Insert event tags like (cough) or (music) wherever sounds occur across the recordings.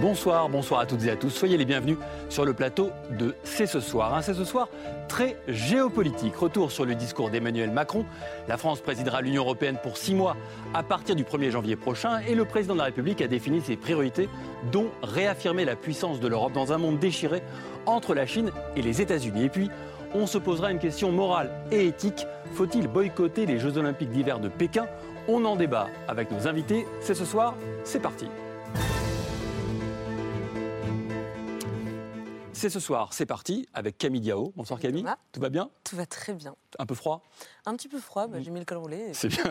Bonsoir, bonsoir à toutes et à tous. Soyez les bienvenus sur le plateau de C'est ce soir. C'est ce soir très géopolitique. Retour sur le discours d'Emmanuel Macron. La France présidera l'Union européenne pour six mois à partir du 1er janvier prochain et le président de la République a défini ses priorités, dont réaffirmer la puissance de l'Europe dans un monde déchiré entre la Chine et les États-Unis. Et puis, on se posera une question morale et éthique. Faut-il boycotter les Jeux olympiques d'hiver de Pékin? On en débat avec nos invités. C'est ce soir, c'est parti. C'est ce soir, c'est parti avec Camille Diao. Bonsoir Camille. Thomas. Tout va bien? Tout va très bien. Un peu froid? Un petit peu froid, bah, j'ai mis le col roulé. (laughs) C'est bien.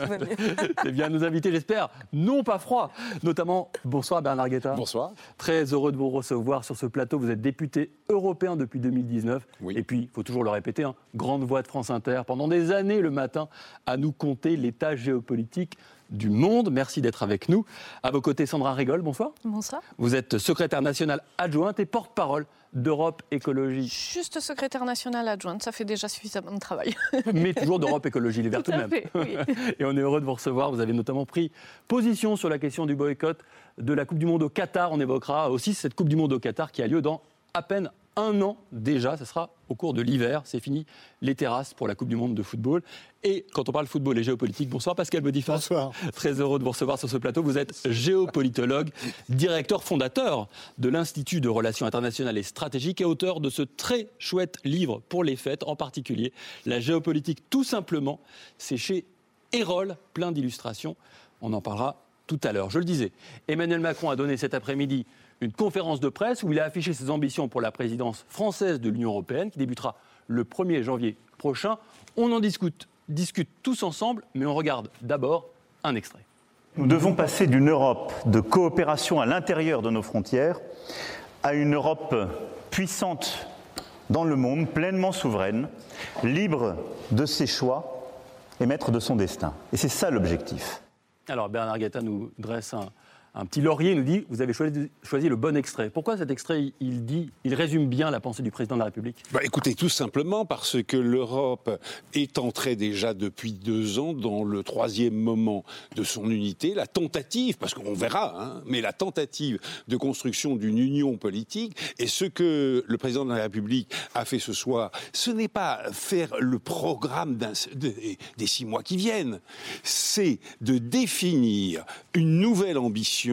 C'est bien nos invités, j'espère. Non pas froid. Notamment, bonsoir Bernard Guetta. Bonsoir. Très heureux de vous recevoir sur ce plateau. Vous êtes député européen depuis 2019. Oui. Et puis, il faut toujours le répéter, hein, grande voix de France Inter pendant des années le matin à nous compter l'état géopolitique du monde. Merci d'être avec nous. À vos côtés, Sandra Rigol, bonsoir. Bonsoir. Vous êtes secrétaire nationale adjointe et porte-parole d'Europe Écologie, Juste secrétaire nationale adjointe, ça fait déjà suffisamment de travail. (laughs) mais toujours d'Europe (laughs) Écologie Les Verts tout de même. fait, oui. (laughs) Et on est heureux de vous recevoir. Vous avez notamment pris position sur la question du boycott de la Coupe du Monde au Qatar. On évoquera aussi cette Coupe du Monde au Qatar qui a lieu dans à peine un an déjà. Ce sera au cours de l'hiver. C'est fini les terrasses pour la Coupe du Monde de football. Et quand on parle football et géopolitique, bonsoir Pascal Boniface. Bonsoir. Très heureux de vous recevoir sur ce plateau. Vous êtes géopolitologue, directeur fondateur de l'Institut de Relations internationales et stratégiques et auteur de ce très chouette livre pour les fêtes, en particulier La géopolitique tout simplement. C'est chez Erol, plein d'illustrations. On en parlera tout à l'heure. Je le disais, Emmanuel Macron a donné cet après-midi une conférence de presse où il a affiché ses ambitions pour la présidence française de l'Union européenne qui débutera le 1er janvier prochain. On en discute, discute tous ensemble, mais on regarde d'abord un extrait. Nous devons passer d'une Europe de coopération à l'intérieur de nos frontières à une Europe puissante dans le monde, pleinement souveraine, libre de ses choix et maître de son destin. Et c'est ça l'objectif. Alors Bernard Guetta nous dresse un, un petit laurier, nous dit vous avez choisi, le bon extrait. Pourquoi cet extrait il dit, il résume bien la pensée du président de la République? Bah, écoutez, tout simplement parce que l'Europe est entrée déjà depuis deux ans dans le troisième moment de son unité, la tentative, parce qu'on verra, hein, mais la tentative de construction d'une union politique. Et ce que le président de la République a fait ce soir, ce n'est pas faire le programme des six mois qui viennent, c'est de définir une nouvelle ambition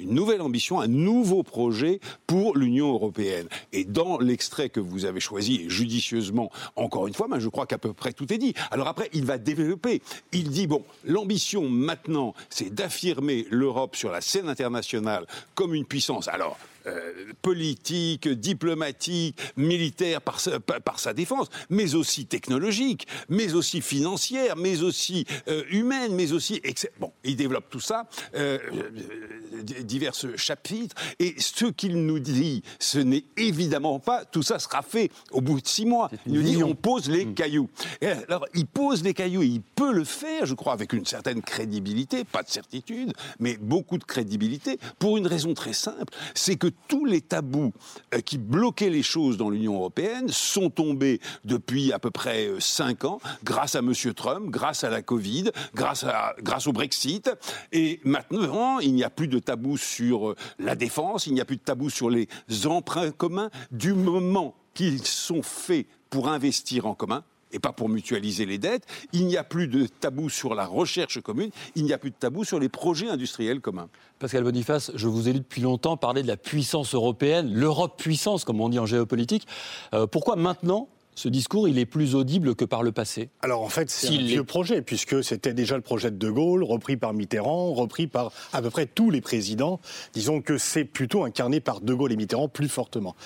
une nouvelle ambition, un nouveau projet pour l'Union européenne. Et dans l'extrait que vous avez choisi, judicieusement, encore une fois, ben, je crois qu'à peu près tout est dit. Alors après, il va développer. Il dit, bon, l'ambition maintenant, c'est d'affirmer l'Europe sur la scène internationale comme une puissance. Alors, euh, politique, diplomatique, militaire par sa, par- par sa défense, mais aussi technologique, mais aussi financière, mais aussi euh, humaine, mais aussi... Bon, il développe tout ça, euh, euh, divers chapitres, et ce qu'il nous dit, ce n'est évidemment pas tout ça sera fait au bout de six mois. Il nous dit on pose les cailloux. Et alors, il pose les cailloux, et il peut le faire, je crois, avec une certaine crédibilité, pas de certitude, mais beaucoup de crédibilité, pour une raison très simple, c'est que tous les tabous euh, qui bloquaient les choses dans l'Union européenne sont tombés depuis à peu près euh, cinq ans, grâce à M. Trump, grâce à la Covid, grâce, à, grâce au Brexit. Et maintenant, il n'y a plus de tabou sur euh, la défense, il n'y a plus de tabou sur les emprunts communs, du moment qu'ils sont faits pour investir en commun, et pas pour mutualiser les dettes. Il n'y a plus de tabou sur la recherche commune, il n'y a plus de tabou sur les projets industriels communs. Pascal Boniface, je vous ai lu depuis longtemps parler de la puissance européenne, l'Europe puissance, comme on dit en géopolitique. Euh, pourquoi maintenant ce discours, il est plus audible que par le passé Alors en fait, c'est un vieux projet, puisque c'était déjà le projet de De Gaulle, repris par Mitterrand, repris par à peu près tous les présidents. Disons que c'est plutôt incarné par De Gaulle et Mitterrand plus fortement.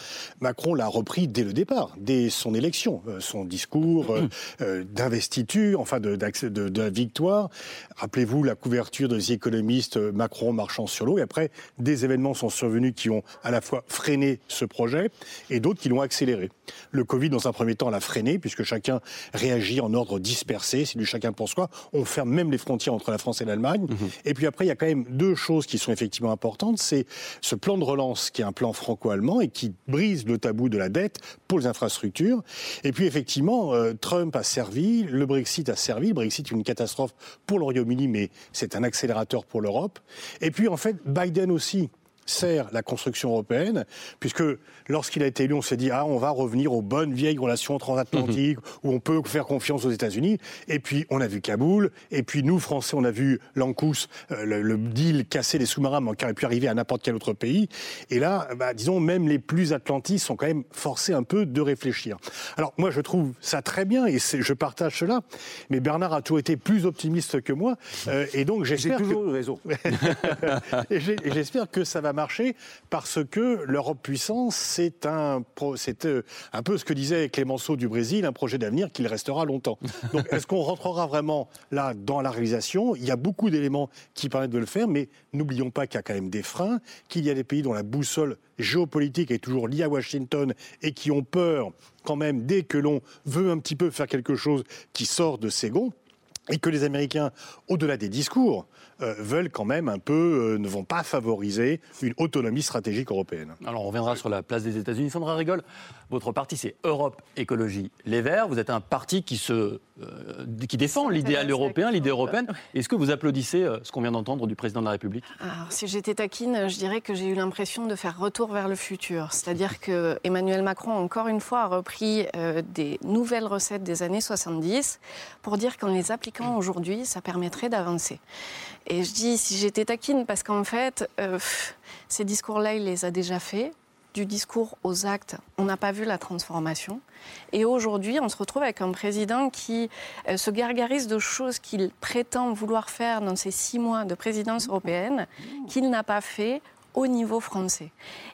Macron l'a repris dès le départ, dès son élection, euh, son discours euh, (clears throat) euh, d'investiture, enfin de, de, de victoire. Rappelez-vous la couverture des économistes Macron marchant sur l'eau, et après, des événements sont survenus qui ont à la fois freiné ce projet et d'autres qui l'ont accéléré. Le Covid, dans un premier temps la freiner, puisque chacun réagit en ordre dispersé, c'est du chacun pour soi. On ferme même les frontières entre la France et l'Allemagne. Mhm. Et puis après, il y a quand même deux choses qui sont effectivement importantes. C'est ce plan de relance qui est un plan franco-allemand et qui brise le tabou de la dette pour les infrastructures. Et puis effectivement, euh, Trump a servi, le Brexit a servi. Le Brexit est une catastrophe pour le Royaume-Uni, mais c'est un accélérateur pour l'Europe. Et puis en fait, Biden aussi sert la construction européenne, puisque lorsqu'il a été élu, on s'est dit ah on va revenir aux bonnes vieilles relations transatlantiques où on peut faire confiance aux États-Unis. Et puis on a vu Kaboul, et puis nous Français on a vu l'ANCUS, euh, le, le deal casser les sous-marins, mais qui aurait pu arriver à n'importe quel autre pays. Et là, bah, disons même les plus atlantistes sont quand même forcés un peu de réfléchir. Alors moi je trouve ça très bien et je partage cela, mais Bernard a toujours été plus optimiste que moi, euh, et donc j'espère que toujours raison. (laughs) et j'espère que ça va marcher parce que l'Europe puissance, c'est un, c'est euh, un peu ce que disait Clémenceau du Brésil, un projet d'avenir qu'il restera longtemps. (laughs) Donc, est-ce qu'on rentrera vraiment là dans la réalisation? Il y a beaucoup d'éléments qui permettent de le faire, mais n'oublions pas qu'il y a quand même des freins, qu'il y a des pays dont la boussole géopolitique est toujours liée à Washington et qui ont peur quand même dès que l'on veut un petit peu faire quelque chose qui sort de ses gonds et que les Américains, au-delà des discours, euh, veulent quand même un peu, euh, ne vont pas favoriser une autonomie stratégique européenne. Alors on reviendra sur la place des États-Unis. Sandra Rigol, votre parti c'est Europe Écologie Les Verts. Vous êtes un parti qui, se, euh, qui défend l'idéal européen, l'idée européenne. Est-ce que vous applaudissez euh, ce qu'on vient d'entendre du président de la République? Alors, si j'étais taquine, je dirais que j'ai eu l'impression de faire retour vers le futur. C'est-à-dire que Emmanuel Macron, encore une fois, a repris euh, des nouvelles recettes des années 70 pour dire qu'en les appliquant aujourd'hui, ça permettrait d'avancer. Et je dis si j'étais taquine, parce qu'en fait, euh, ces discours-là, il les a déjà faits. Du discours aux actes, on n'a pas vu la transformation. Et aujourd'hui, on se retrouve avec un président qui euh, se gargarise de choses qu'il prétend vouloir faire dans ses six mois de présidence européenne, qu'il n'a pas fait au niveau français.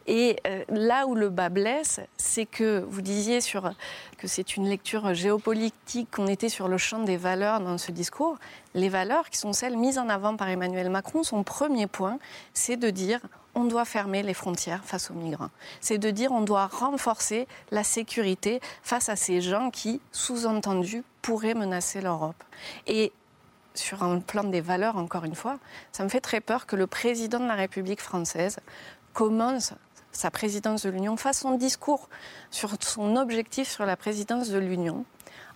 Et euh, là où le bas blesse, c'est que vous disiez sur, que c'est une lecture géopolitique, qu'on était sur le champ des valeurs dans ce discours. Les valeurs qui sont celles mises en avant par Emmanuel Macron, son premier point, c'est de dire on doit fermer les frontières face aux migrants. C'est de dire on doit renforcer la sécurité face à ces gens qui, sous-entendu, pourraient menacer l'Europe. Et sur un plan des valeurs, encore une fois, ça me fait très peur que le président de la République française commence sa présidence de l'Union, fasse son discours sur son objectif sur la présidence de l'Union,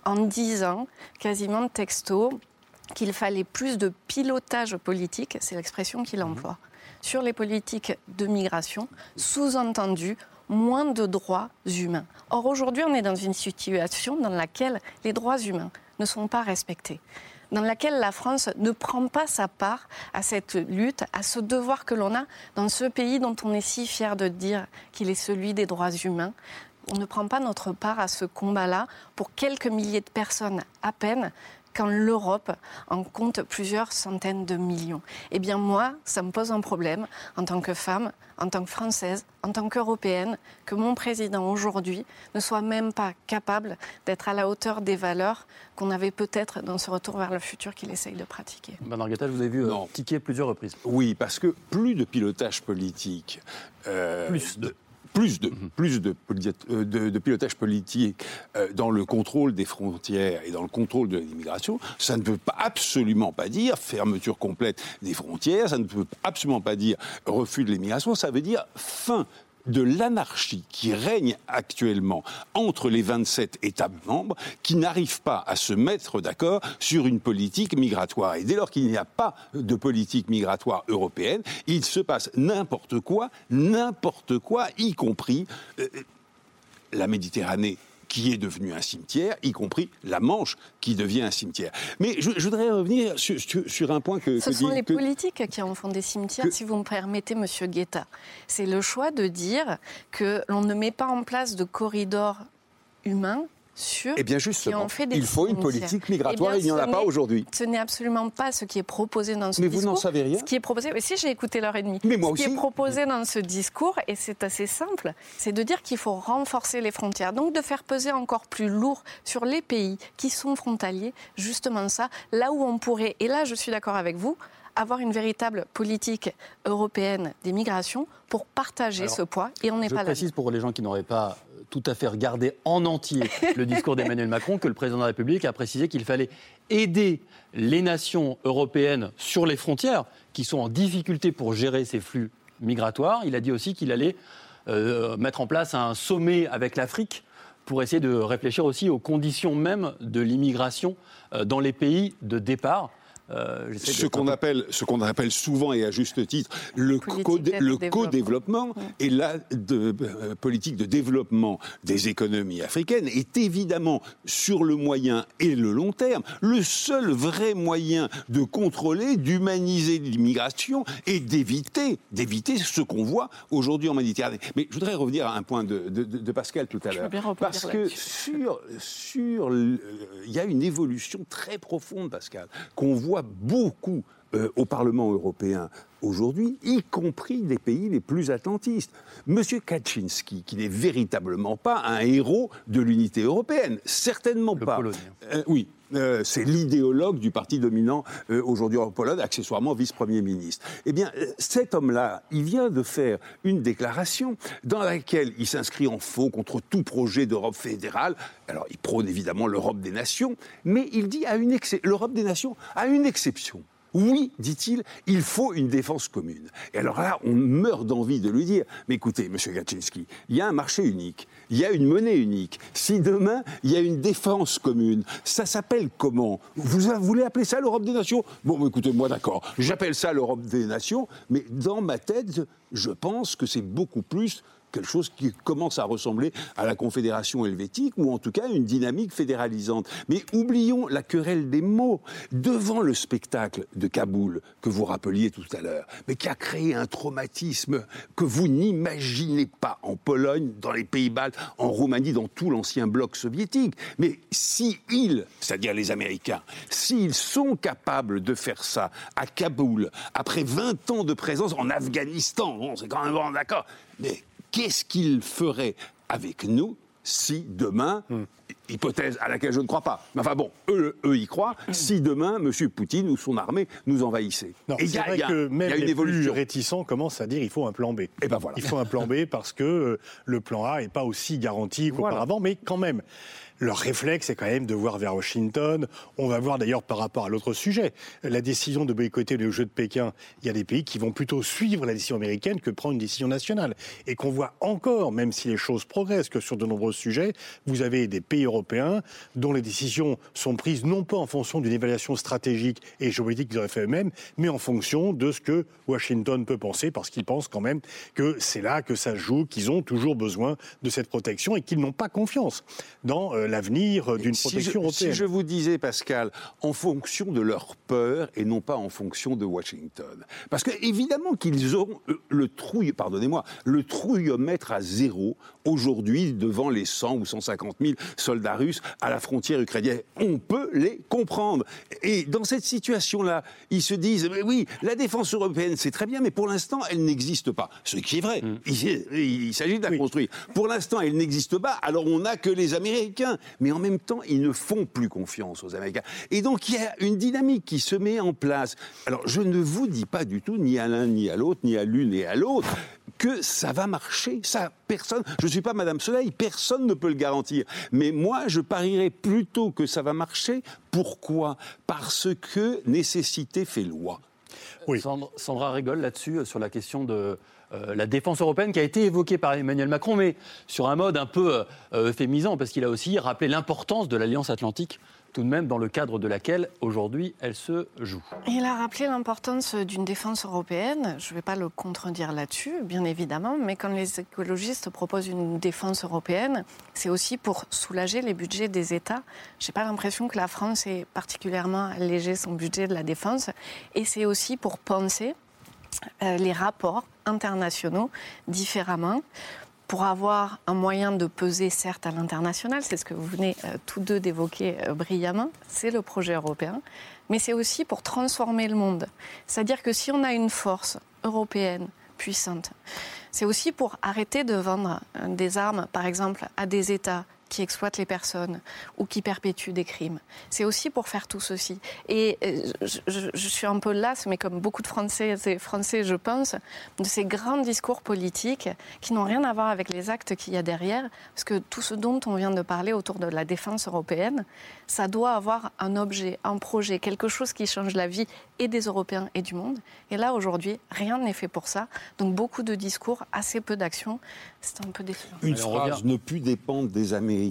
en disant quasiment texto qu'il fallait plus de pilotage politique, c'est l'expression qu'il emploie, sur les politiques de migration, sous-entendu moins de droits humains. Or aujourd'hui, on est dans une situation dans laquelle les droits humains ne sont pas respectés dans laquelle la France ne prend pas sa part à cette lutte, à ce devoir que l'on a dans ce pays dont on est si fier de dire qu'il est celui des droits humains. On ne prend pas notre part à ce combat-là pour quelques milliers de personnes à peine quand l'Europe en compte plusieurs centaines de millions. Eh bien moi, ça me pose un problème en tant que femme, en tant que Française, en tant qu'Européenne, que mon président aujourd'hui ne soit même pas capable d'être à la hauteur des valeurs qu'on avait peut-être dans ce retour vers le futur qu'il essaye de pratiquer. Bernard Guetta, je vous ai vu euh, Non. tiquer plusieurs reprises. Oui, parce que plus de pilotage politique. euh, Plus de. Plus de, plus de, poli- euh, de- de pilotage politique euh, dans le contrôle des frontières et dans le contrôle de l'immigration, ça ne peut pas, absolument pas dire fermeture complète des frontières, ça ne peut absolument pas dire refus de l'immigration, ça veut dire fin de l'anarchie qui règne actuellement entre les 27 États membres qui n'arrivent pas à se mettre d'accord sur une politique migratoire. Et dès lors qu'il n'y a pas de politique migratoire européenne, il se passe n'importe quoi, n'importe quoi, y compris euh, la Méditerranée qui est devenue un cimetière, y compris la Manche qui devient un cimetière. Mais je, je voudrais revenir sur, un point que... Ce que sont dit- les que- politiques qui en font des cimetières, que- si vous me permettez, Monsieur Guetta. C'est le choix de dire que l'on ne met pas en place de corridors humains sûrs. Eh bien qui justement, en fait des il faut une politique migratoire, Eh il n'y en a pas aujourd'hui. Ce n'est absolument pas ce qui est proposé dans ce Mais vous discours. n'en savez rien Ce qui est proposé, mais si j'ai écouté l'heure et demie. Mais moi ce qui est proposé dans ce discours, et c'est assez simple, c'est de dire qu'il faut renforcer les frontières. Donc de faire peser encore plus lourd sur les pays qui sont frontaliers, justement ça, là où on pourrait, et là je suis d'accord avec vous, avoir une véritable politique européenne des migrations pour partager Alors, ce poids, et on n'est Je pas là. précise pour les gens qui n'auraient pas tout à fait regardé en entier le (laughs) discours d'Emmanuel Macron que le président de la République a précisé qu'il fallait aider les nations européennes sur les frontières qui sont en difficulté pour gérer ces flux migratoires. Il a dit aussi qu'il allait euh, mettre en place un sommet avec l'Afrique pour essayer de réfléchir aussi aux conditions même de l'immigration euh, dans les pays de départ. Euh, ce qu'on appelle, ce qu'on appelle souvent et à juste titre le, co-développement et la de, euh, politique de développement des économies africaines est évidemment sur le moyen et le long terme le seul vrai moyen de contrôler, d'humaniser l'immigration et d'éviter, d'éviter ce qu'on voit aujourd'hui en Méditerranée. Mais je voudrais revenir à un point de, de Pascal tout à l'heure, parce que sur, sur, il y a une évolution très profonde, Pascal, qu'on voit beaucoup euh, au Parlement européen aujourd'hui, y compris des pays les plus atlantistes. Monsieur Kaczynski, qui n'est véritablement pas un héros de l'unité européenne, certainement pas. Euh, oui, euh, c'est l'idéologue du parti dominant aujourd'hui en Pologne, accessoirement vice-premier ministre. Eh bien, cet homme-là, il vient de faire une déclaration dans laquelle il s'inscrit en faux contre tout projet d'Europe fédérale. Alors, il prône évidemment l'Europe des nations, mais il dit à une l'Europe des nations a une exception. Oui, dit-il, il faut une défense commune. Et alors là, on meurt d'envie de lui dire, mais écoutez, Monsieur Gaczynski, il y a un marché unique, il y a une monnaie unique. Si demain, il y a une défense commune, ça s'appelle comment? Vous, voulez appeler ça l'Europe des nations? Bon, écoutez, moi d'accord, j'appelle ça l'Europe des nations, mais dans ma tête, je pense que c'est beaucoup plus quelque chose qui commence à ressembler à la Confédération helvétique, ou en tout cas une dynamique fédéralisante. Mais oublions la querelle des mots. Devant le spectacle de Kaboul, que vous rappeliez tout à l'heure, mais qui a créé un traumatisme que vous n'imaginez pas en Pologne, dans les Pays-Baltes, en Roumanie, dans tout l'ancien bloc soviétique. Mais si ils, c'est-à-dire les Américains, s'ils sont capables de faire ça à Kaboul, après 20 ans de présence en Afghanistan, bon, c'est quand même bon, d'accord, mais qu'est-ce qu'il ferait avec nous si demain, hmm. hypothèse à laquelle je ne crois pas, mais enfin bon, eux, eux y croient, hmm. si demain M. Poutine ou son armée nous envahissait. C'est vrai que même y a une les évolution. plus réticents commencent à dire il faut un plan B. Et ben voilà. Il faut un plan B parce que euh, le plan A n'est pas aussi garanti qu'auparavant, mais quand même leur réflexe est quand même de voir vers Washington. On va voir d'ailleurs par rapport à l'autre sujet, la décision de boycotter le jeu de Pékin. Il y a des pays qui vont plutôt suivre la décision américaine que prendre une décision nationale. Et qu'on voit encore, même si les choses progressent, que sur de nombreux sujets, vous avez des pays européens dont les décisions sont prises non pas en fonction d'une évaluation stratégique et géopolitique qu'ils auraient fait eux-mêmes, mais en fonction de ce que Washington peut penser, parce qu'ils pensent quand même que c'est là que ça joue, qu'ils ont toujours besoin de cette protection et qu'ils n'ont pas confiance dans euh, l'avenir d'une protection européenne. Si je vous disais, Pascal, en fonction de leur peur et non pas en fonction de Washington. Parce que évidemment qu'ils ont le trouille, pardonnez-moi, le trouillomètre à zéro aujourd'hui devant les 100 ou 150 000 soldats russes à la frontière ukrainienne. On peut les comprendre. Et dans cette situation-là, ils se disent, mais oui, la défense européenne, c'est très bien, mais pour l'instant, elle n'existe pas. Ce qui est vrai. Mm. Il, s'agit de la construire. Pour l'instant, elle n'existe pas, alors on n'a que les Américains. Mais en même temps, ils ne font plus confiance aux Américains. Et donc, il y a une dynamique qui se met en place. Alors, je ne vous dis pas du tout, ni à l'un ni à l'autre, ni à l'une et à l'autre, que ça va marcher. Ça, personne. Je ne suis pas Madame Soleil, personne ne peut le garantir. Mais moi, je parierais plutôt que ça va marcher. Pourquoi? Parce que nécessité fait loi. Oui. Sandra, rigole là-dessus, euh, sur la question de euh, la défense européenne qui a été évoquée par Emmanuel Macron, mais sur un mode un peu euh, euphémisant, parce qu'il a aussi rappelé l'importance de l'Alliance Atlantique tout de même dans le cadre de laquelle aujourd'hui elle se joue. Il a rappelé l'importance d'une défense européenne. Je ne vais pas le contredire là-dessus, bien évidemment, mais quand les écologistes proposent une défense européenne, c'est aussi pour soulager les budgets des États. Je n'ai pas l'impression que la France ait particulièrement allégé son budget de la défense, et c'est aussi pour penser euh, les rapports internationaux différemment pour avoir un moyen de peser, certes, à l'international, c'est ce que vous venez euh, tous deux d'évoquer euh, brillamment, c'est le projet européen, mais c'est aussi pour transformer le monde. C'est-à-dire que si on a une force européenne puissante, c'est aussi pour arrêter de vendre euh, des armes, par exemple, à des États qui exploitent les personnes ou qui perpétuent des crimes. C'est aussi pour faire tout ceci. Et euh, je, je, suis un peu lasse, mais comme beaucoup de Français et Français, je pense, de ces grands discours politiques qui n'ont rien à voir avec les actes qu'il y a derrière, parce que tout ce dont on vient de parler autour de la défense européenne, ça doit avoir un objet, un projet, quelque chose qui change la vie et des Européens et du monde. Et là, aujourd'hui, rien n'est fait pour ça. Donc beaucoup de discours, assez peu d'actions. C'est un peu décevant. Une phrase, ne plus dépendre des Américains,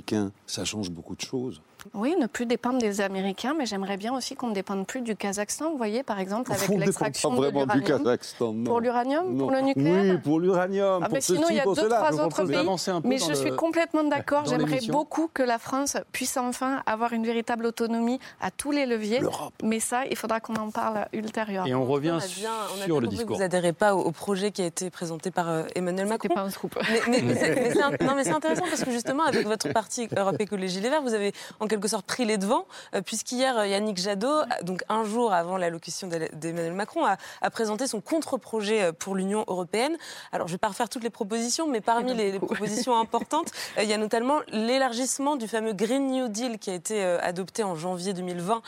ça change beaucoup de choses. Oui, ne plus dépendre des Américains, mais j'aimerais bien aussi qu'on ne dépende plus du Kazakhstan, vous voyez, par exemple, avec l'extraction de vraiment du Kazakhstan. Pour l'uranium Pour le nucléaire Oui, pour l'uranium. Ah, mais sinon, il y a deux, trois autres pays. Mais je suis complètement d'accord. J'aimerais beaucoup que la France puisse enfin avoir une véritable autonomie à tous les leviers. Mais ça, il faudra qu'on en parle ultérieurement. Et on revient sur le discours. Vous n'adhérez pas au, projet qui a été présenté par euh, Emmanuel Macron. pas un scoop. Mais, (laughs) non, mais c'est intéressant parce que justement, avec votre parti Europe Écologie Les Verts, vous avez en quelque sorte pris les devants, euh, puisqu'hier, euh, Yannick Jadot, donc un jour avant l'allocution d'Emmanuel Macron, a, présenté son contre-projet euh, pour l'Union européenne. Alors, je ne vais pas refaire toutes les propositions, mais parmi les, propositions importantes, il y a notamment l'élargissement du fameux Green New Deal qui a été adopté en janvier 2020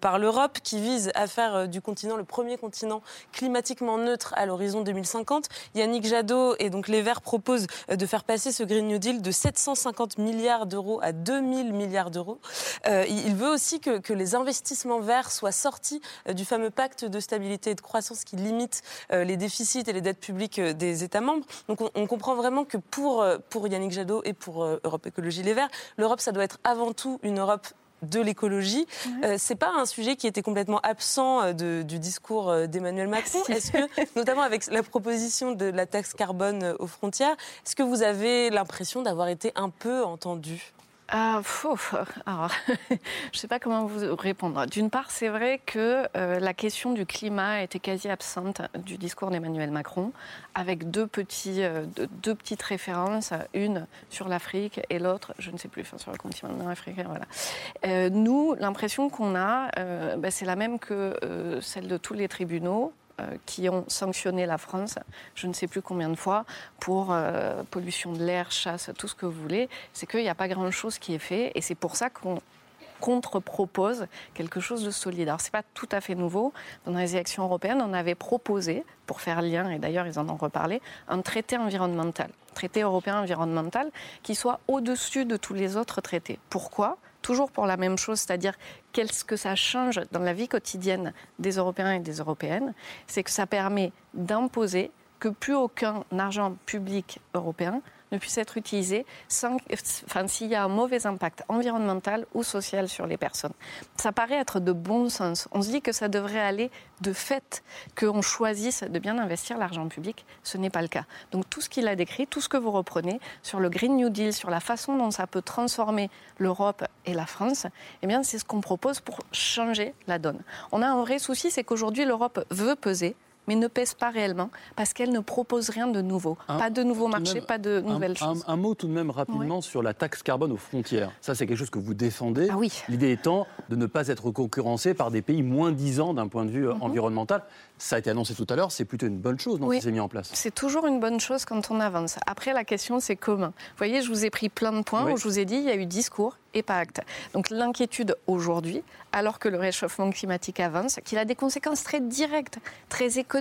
par l'Europe, qui vise à faire du continent le premier continent climatiquement neutre à l'horizon 2050. Yannick Jadot et donc les Verts proposent de faire passer ce Green New Deal de 750 milliards d'euros à 2000 milliards d'euros. Euh, il veut aussi que, les investissements verts soient sortis euh, du fameux pacte de stabilité et de croissance qui limite euh, les déficits et les dettes publiques des États membres. Donc on, comprend vraiment que pour, pour Yannick Jadot et pour Europe Écologie Les Verts, l'Europe, ça doit être avant tout une Europe de l'écologie. Ce c'est pas un sujet qui était complètement absent du discours d'Emmanuel Macron. (laughs) Est-ce que, notamment avec la proposition de la taxe carbone aux frontières, est-ce que vous avez l'impression d'avoir été un peu entendu? Ah, alors, (laughs) je ne sais pas comment vous répondre. D'une part, c'est vrai que euh, la question du climat était quasi absente du discours d'Emmanuel Macron, avec euh, deux, petites références, une sur l'Afrique et l'autre, je ne sais plus, sur le continent africain. Voilà. Euh, nous, l'impression qu'on a, bah, c'est la même que celle de tous les tribunaux. Euh, qui ont sanctionné la France, je ne sais plus combien de fois, pour euh, pollution de l'air, chasse, tout ce que vous voulez, c'est qu'il n'y a pas grand-chose qui est fait. Et c'est pour ça qu'on contre-propose quelque chose de solide. Alors, ce n'est pas tout à fait nouveau. Dans les élections européennes, on avait proposé, pour faire lien, et d'ailleurs, ils en ont reparlé, un traité environnemental, traité européen environnemental, qui soit au-dessus de tous les autres traités. Pourquoi? Toujours pour la même chose, c'est-à-dire qu'est-ce que ça change dans la vie quotidienne des Européens et des Européennes, c'est que ça permet d'imposer que plus aucun argent public européen ne puisse être utilisé sans, enfin, s'il y a un mauvais impact environnemental ou social sur les personnes. Ça paraît être de bon sens. On se dit que ça devrait aller de fait qu'on choisisse de bien investir l'argent public. Ce n'est pas le cas. Donc tout ce qu'il a décrit, tout ce que vous reprenez sur le Green New Deal, sur la façon dont ça peut transformer l'Europe et la France, eh bien c'est ce qu'on propose pour changer la donne. On a un vrai souci, c'est qu'aujourd'hui l'Europe veut peser mais ne pèse pas réellement parce qu'elle ne propose rien de nouveau. pas de nouveaux marchés, pas de nouvelles choses. Un, mot tout de même rapidement sur la taxe carbone aux frontières. Ça, c'est quelque chose que vous défendez. Ah oui. L'idée étant de ne pas être concurrencé par des pays moins disants d'un point de vue euh, mhm. environnemental. Ça a été annoncé tout à l'heure, c'est plutôt une bonne chose non, qui s'est mis en place. C'est toujours une bonne chose quand on avance. Après, la question, c'est comment. Vous voyez, je vous ai pris plein de points où je vous ai dit il y a eu discours et pas acte. Donc l'inquiétude aujourd'hui, alors que le réchauffement climatique avance, qu'il a des conséquences très directes, très économiques.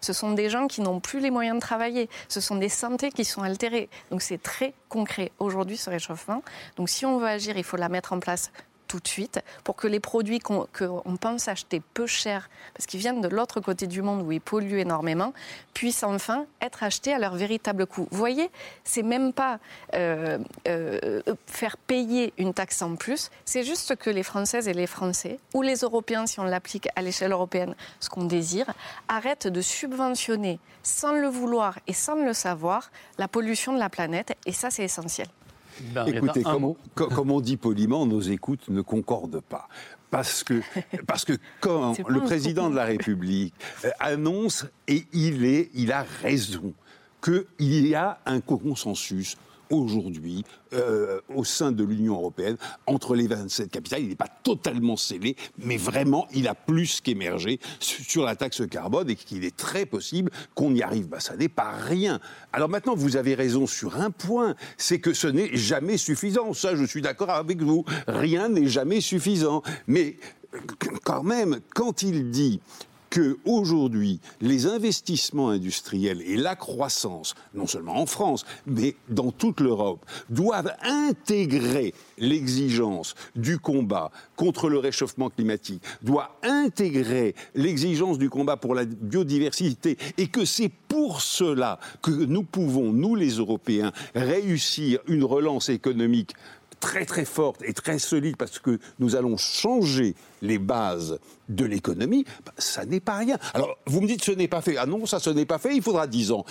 Ce sont des gens qui n'ont plus les moyens de travailler. Ce sont des santé qui sont altérées. Donc c'est très concret aujourd'hui ce réchauffement. Donc si on veut agir, il faut la mettre en place tout de suite pour que les produits qu'on pense acheter peu cher, parce qu'ils viennent de l'autre côté du monde où ils polluent énormément, puissent enfin être achetés à leur véritable coût. Vous voyez, c'est même pas euh, euh, faire payer une taxe en plus, c'est juste que les Françaises et les Français, ou les Européens, si on l'applique à l'échelle européenne, ce qu'on désire, arrêtent de subventionner sans le vouloir et sans le savoir la pollution de la planète, et ça c'est essentiel. Écoutez, comme, on dit poliment, nos écoutes ne concordent pas. Parce que, (laughs) parce que quand le président de la République euh, annonce, et il, est, il a raison, qu'il y a un consensus aujourd'hui euh, au sein de l'Union européenne entre les 27 capitales. Il n'est pas totalement scellé, mais vraiment, il a plus qu'émergé sur la taxe carbone et qu'il est très possible qu'on y arrive. Bah, ça n'est pas rien. Alors maintenant, vous avez raison sur un point, c'est que ce n'est jamais suffisant. Ça, je suis d'accord avec vous. Rien n'est jamais suffisant. Mais quand même, quand il dit que aujourd'hui, les investissements industriels et la croissance, non seulement en France, mais dans toute l'Europe, doivent intégrer l'exigence du combat contre le réchauffement climatique, doivent intégrer l'exigence du combat pour la biodiversité, et que c'est pour cela que nous pouvons, nous les Européens, réussir une relance économique très très forte et très solide parce que nous allons changer les bases de l'économie, bah, ça n'est pas rien. Alors, vous me dites ce n'est pas fait. Ah non, ça ce n'est pas fait, il faudra 10 ans.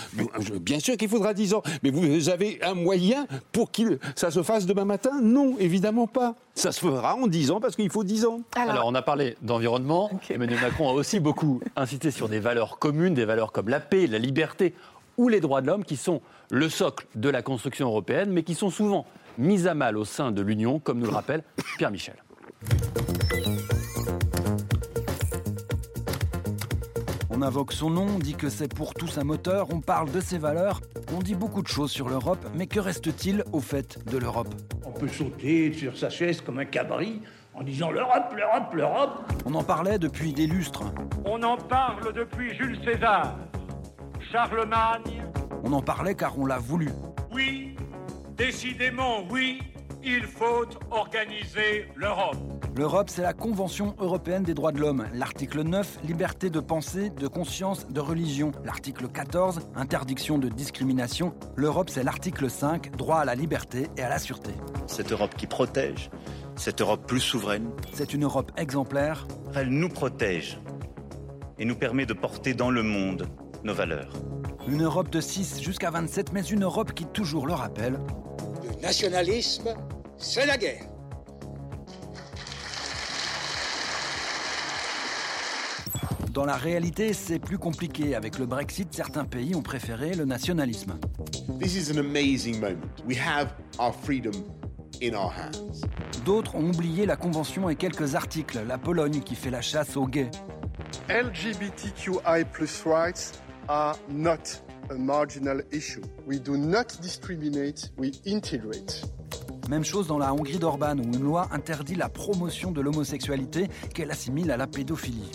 Bien sûr qu'il faudra 10 ans, mais vous avez un moyen pour que ça se fasse demain matin? Non, évidemment pas. Ça se fera en 10 ans parce qu'il faut 10 ans. Alors, on a parlé d'environnement. Emmanuel Macron a aussi beaucoup insisté sur des valeurs communes, des valeurs comme la paix, la liberté ou les droits de l'homme qui sont le socle de la construction européenne, mais qui sont souvent mise à mal au sein de l'Union, comme nous le rappelle Pierre Michel. On invoque son nom, on dit que c'est pour tous un moteur, on parle de ses valeurs, on dit beaucoup de choses sur l'Europe, mais que reste-t-il au fait de l'Europe? On peut sauter sur sa chaise comme un cabri en disant l'Europe, l'Europe, l'Europe. On en parlait depuis des lustres. On en parle depuis Jules César, Charlemagne. On en parlait car on l'a voulu. Oui, Décidément, oui, il faut organiser l'Europe. L'Europe, c'est la Convention européenne des droits de l'homme. L'article 9, liberté de pensée, de conscience, de religion. L'article 14, interdiction de discrimination. L'Europe, c'est l'article 5, droit à la liberté et à la sûreté. Cette Europe qui protège, cette Europe plus souveraine. C'est une Europe exemplaire. Elle nous protège et nous permet de porter dans le monde nos valeurs. Une Europe de 6 jusqu'à 27, mais une Europe qui toujours le rappelle, nationalisme, c'est la guerre. Dans la réalité, c'est plus compliqué. Avec le Brexit, certains pays ont préféré le nationalisme. D'autres ont oublié la convention et quelques articles. La Pologne qui fait la chasse aux gays. LGBTQI rights are not a marginal issue. We do not discriminate, we integrate. Même chose dans la Hongrie d'Orban, où une loi interdit la promotion de l'homosexualité qu'elle assimile à la pédophilie.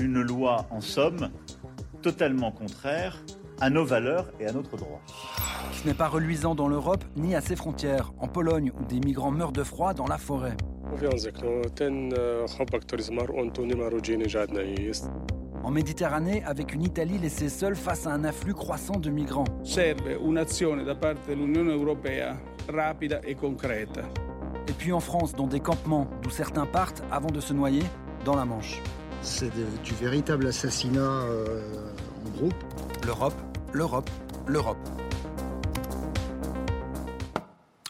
Une loi, en somme, totalement contraire à nos valeurs et à notre droit. Ce n'est pas reluisant dans l'Europe ni à ses frontières, en Pologne où des migrants meurent de froid dans la forêt. En Méditerranée, avec une Italie laissée seule face à un afflux croissant de migrants. Serve un'azione da parte dell'Unione Europea rapida e concreta. Et puis en France, dans des campements d'où certains partent avant de se noyer dans la Manche. C'est du véritable assassinat euh, en groupe. L'Europe, l'Europe, l'Europe.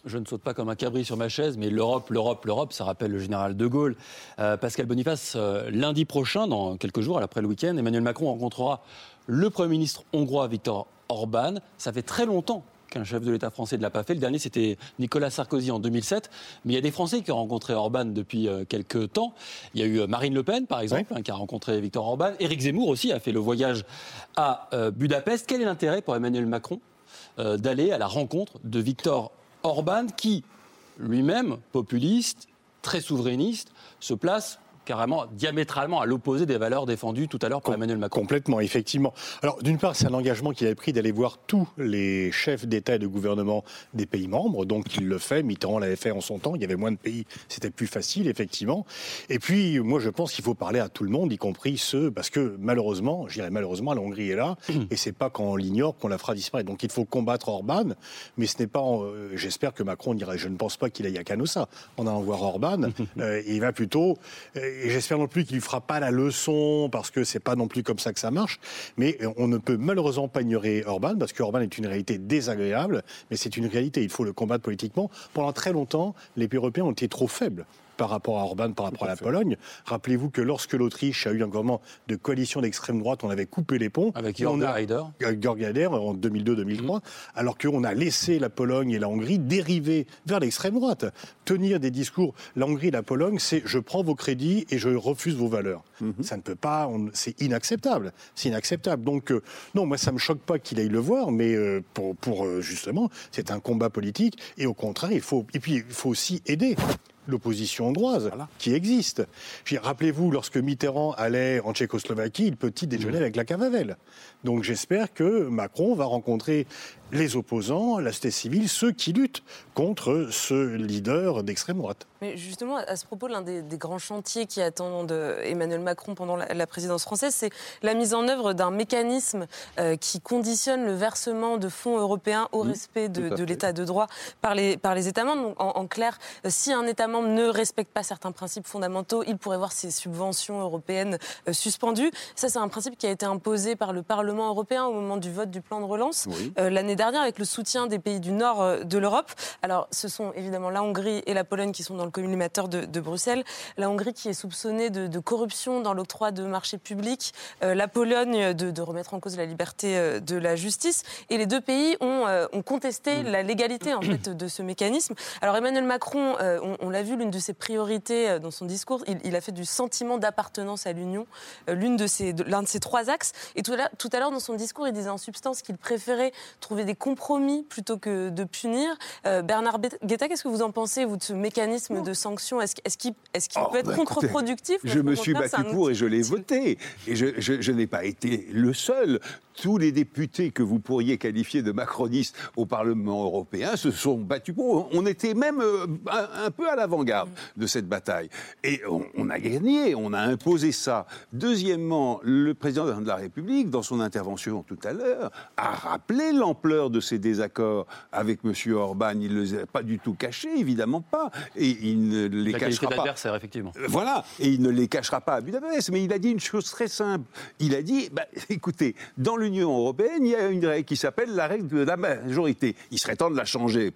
Je ne saute pas comme un cabri sur ma chaise, mais l'Europe, l'Europe, l'Europe, ça rappelle le général de Gaulle. Euh, Pascal Boniface, euh, lundi prochain, dans quelques jours, après le week-end, Emmanuel Macron rencontrera le Premier ministre hongrois Viktor Orban. Ça fait très longtemps qu'un chef de l'État français ne l'a pas fait. Le dernier, c'était Nicolas Sarkozy en 2007. Mais il y a des Français qui ont rencontré Orban depuis euh, quelques temps. Il y a eu Marine Le Pen, par exemple, hein, qui a rencontré Viktor Orban. Éric Zemmour aussi a fait le voyage à Budapest. Quel est l'intérêt pour Emmanuel Macron d'aller à la rencontre de Viktor Orban qui, lui-même, populiste, très souverainiste, se place carrément diamétralement à l'opposé des valeurs défendues tout à l'heure par Emmanuel Macron. Complètement, effectivement. Alors, d'une part, c'est un engagement qu'il avait pris d'aller voir tous les chefs d'État et de gouvernement des pays membres. Donc, il le fait. Mitterrand l'avait fait en son temps. Il y avait moins de pays. C'était plus facile, effectivement. Et puis, moi, je pense qu'il faut parler à tout le monde, y compris ceux, parce que malheureusement, je dirais malheureusement, la Hongrie est là. (clears throat) et c'est pas quand on l'ignore qu'on la fera disparaître. Donc, il faut combattre Orban. Mais ce n'est pas, euh, j'espère que Macron dirait, je ne pense pas qu'il aille à Canossa en allant voir Orban. (laughs) Euh, il va plutôt, euh, j'espère non plus qu'il ne fera pas la leçon, parce que c'est pas non plus comme ça que ça marche. Mais on ne peut malheureusement pas ignorer Orban, parce qu'Orban est une réalité désagréable, mais c'est une réalité. Il faut le combattre politiquement. Pendant très longtemps, les pays européens ont été trop faibles par rapport à Orban, par rapport à, la Pologne. Rappelez-vous que lorsque l'Autriche a eu un gouvernement de coalition d'extrême droite, on avait coupé les ponts. Avec Georg Haider. Georg Haider en 2002-2003, alors qu'on a laissé la Pologne et la Hongrie dériver vers l'extrême droite. Tenir des discours, la Hongrie et la Pologne, c'est je prends vos crédits et je refuse vos valeurs. Mhm. Ça ne peut pas, c'est inacceptable. C'est inacceptable. Donc, euh, non, moi, ça me choque pas qu'il aille le voir, mais euh, pour, pour euh, justement, c'est un combat politique. Et au contraire, il faut, et puis, il faut aussi aider l'opposition hongroise qui existe. Rappelez-vous, lorsque Mitterrand allait en Tchécoslovaquie, il petit déjeuner mmh. avec la Cavavel. Donc j'espère que Macron va rencontrer les opposants, la société civile, ceux qui luttent contre ce leader d'extrême droite. Mais justement, à ce propos, l'un des, grands chantiers qui attendent Emmanuel Macron pendant la, présidence française, c'est la mise en œuvre d'un mécanisme euh, qui conditionne le versement de fonds européens au respect de, l'état de droit par les, par les États membres. Donc, en, clair, euh, si un État membre ne respecte pas certains principes fondamentaux, il pourrait voir ses subventions européennes euh, suspendues. Ça, c'est un principe qui a été imposé par le Parlement européen au moment du vote du plan de relance l'année dernière avec le soutien des pays du nord de l'Europe. Alors, ce sont évidemment la Hongrie et la Pologne qui sont dans le collimateur de, de Bruxelles. La Hongrie qui est soupçonnée de, corruption dans l'octroi de marchés publics. Euh, la Pologne de, remettre en cause la liberté euh, de la justice. Et les deux pays ont, euh, ont contesté mm. la légalité en fait de ce mécanisme. Alors Emmanuel Macron, on, l'a vu, l'une de ses priorités dans son discours, il, a fait du sentiment d'appartenance à l'Union, l'une de ses, l'un de ses trois axes. Et tout à l'heure, dans son discours, il disait en substance qu'il préférait trouver des compromis plutôt que de punir. Bernard Guetta, qu'est-ce que vous en pensez, vous, de ce mécanisme de sanctions Est-ce qu'il est oh, peut être bah, contre-productif? Je me suis battu pour et je l'ai voté. Et je, je n'ai pas été le seul tous les députés que vous pourriez qualifier de macronistes au Parlement européen se sont battus pour. On était même euh, un, peu à l'avant-garde de cette bataille. Et on, a gagné, on a imposé ça. Deuxièmement, le président de la République, dans son intervention tout à l'heure, a rappelé l'ampleur de ses désaccords avec M. Orban. Il ne les a pas du tout cachés, évidemment pas. Et il ne les la cachera pas. effectivement. Euh, voilà. Et il ne les cachera pas à Budapest. Mais il a dit une chose très simple. Il a dit, bah, (laughs) écoutez, dans le l'Union européenne, il y a une règle qui s'appelle la règle de la majorité. Il serait temps de la changer.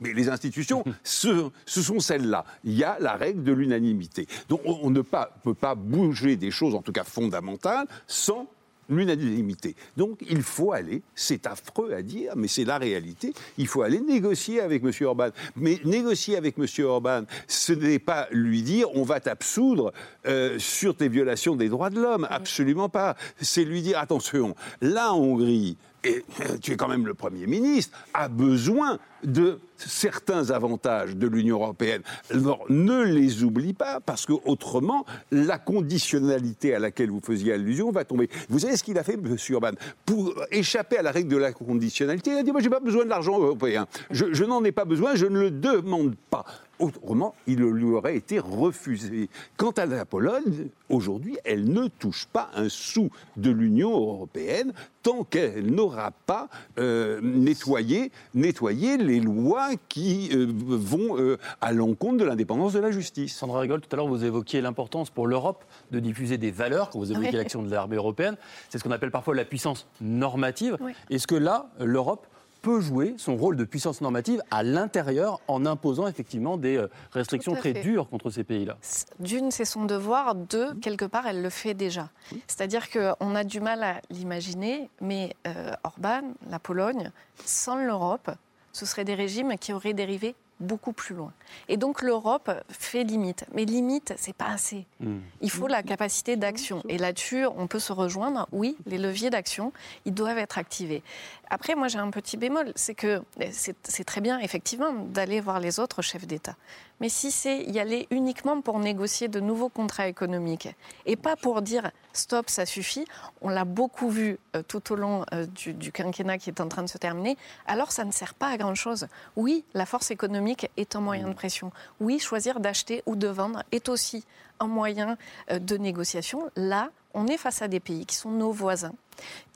Mais les institutions, (laughs) ce, sont celles-là. Il y a la règle de l'unanimité. Donc on ne peut pas bouger des choses, en tout cas fondamentales, sans l'unanimité. Donc il faut aller, c'est affreux à dire, mais c'est la réalité, il faut aller négocier avec M. Orban. Mais négocier avec M. Orban, ce n'est pas lui dire on va t'absoudre euh, sur tes violations des droits de l'homme, absolument pas. C'est lui dire attention, la Hongrie, et euh, tu es quand même le Premier ministre, a besoin de certains avantages de l'Union européenne. Alors, ne les oublie pas, parce que autrement, la conditionnalité à laquelle vous faisiez allusion va tomber. Vous savez ce qu'il a fait, M. Urban Pour échapper à la règle de la conditionnalité, il a dit Moi, je n'ai pas besoin de l'argent européen. je n'en ai pas besoin, je ne le demande pas. Autrement, il lui aurait été refusé. Quant à la Pologne, aujourd'hui, elle ne touche pas un sou de l'Union européenne tant qu'elle n'aura pas euh, nettoyé, les lois qui euh, vont euh, à l'encontre de l'indépendance de la justice. Sandra Rigol, tout à l'heure, vous évoquiez l'importance pour l'Europe de diffuser des valeurs, quand vous évoquiez l'action de l'armée européenne. C'est ce qu'on appelle parfois la puissance normative. Est-ce que là, l'Europe peut jouer son rôle de puissance normative à l'intérieur en imposant effectivement des euh, restrictions très dures contre ces pays-là. D'une, c'est son devoir. Deux, quelque part, elle le fait déjà. C'est-à-dire qu'on a du mal à l'imaginer, mais euh, Orban, la Pologne, sans l'Europe, ce seraient des régimes qui auraient dérivé beaucoup plus loin. Et donc l'Europe fait limite. Mais limite, c'est pas assez. Hmm. Il faut la capacité d'action. Et là-dessus, on peut se rejoindre. Oui, les leviers d'action, ils doivent être activés. Après, moi, j'ai un petit bémol. C'est que c'est très bien, effectivement, d'aller voir les autres chefs d'État. Mais si c'est y aller uniquement pour négocier de nouveaux contrats économiques et pas pour dire stop, ça suffit, on l'a beaucoup vu euh, tout au long euh, du, quinquennat qui est en train de se terminer, alors ça ne sert pas à grand-chose. Oui, la force économique est un moyen de pression. Oui, choisir d'acheter ou de vendre est aussi un moyen euh, de négociation. Là, on est face à des pays qui sont nos voisins,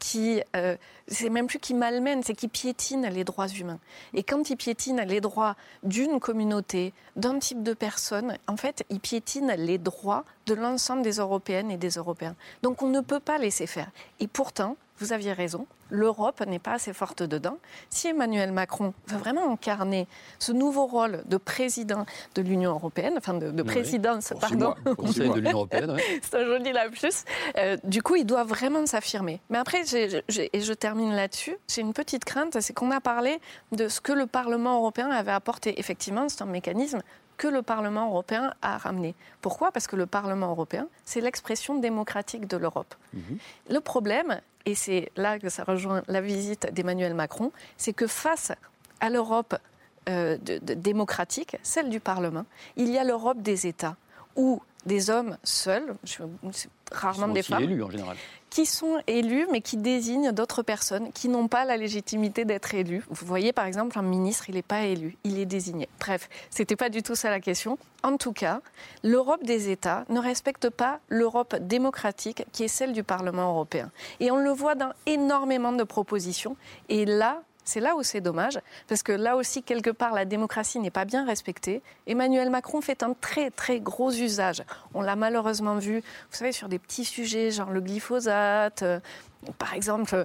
qui, euh, c'est même plus qui malmènent, c'est qui piétinent les droits humains. Et quand ils piétinent les droits d'une communauté, d'un type de personne, en fait, ils piétinent les droits de l'ensemble des Européennes et des Européens. Donc on ne peut pas laisser faire. Et pourtant, vous aviez raison, l'Europe n'est pas assez forte dedans. Si Emmanuel Macron veut vraiment incarner ce nouveau rôle de président de l'Union européenne, enfin de, présidence, pardon, (laughs) de l'Union européenne, (laughs) c'est un joli lapsus. Euh, du coup, il doit vraiment s'affirmer. Mais après, et je termine là-dessus, j'ai une petite crainte, c'est qu'on a parlé de ce que le Parlement européen avait apporté. Effectivement, c'est un mécanisme que le Parlement européen a ramené. Pourquoi? Parce que le Parlement européen, c'est l'expression démocratique de l'Europe. Mhm. Le problème, et c'est là que ça rejoint la visite d'Emmanuel Macron, c'est que face à l'Europe euh, démocratique, celle du Parlement, il y a l'Europe des États, où des hommes seuls, rarement des femmes, élus en général qui sont élus, mais qui désignent d'autres personnes qui n'ont pas la légitimité d'être élus. Vous voyez, par exemple, un ministre, il n'est pas élu, il est désigné. Bref, ce n'était pas du tout ça la question. En tout cas, l'Europe des États ne respecte pas l'Europe démocratique qui est celle du Parlement européen. Et on le voit dans énormément de propositions. Et là, c'est là où c'est dommage, parce que là aussi, quelque part, la démocratie n'est pas bien respectée. Emmanuel Macron fait un très, très gros usage. On l'a malheureusement vu, vous savez, sur des petits sujets, genre le glyphosate. Euh, par exemple, euh,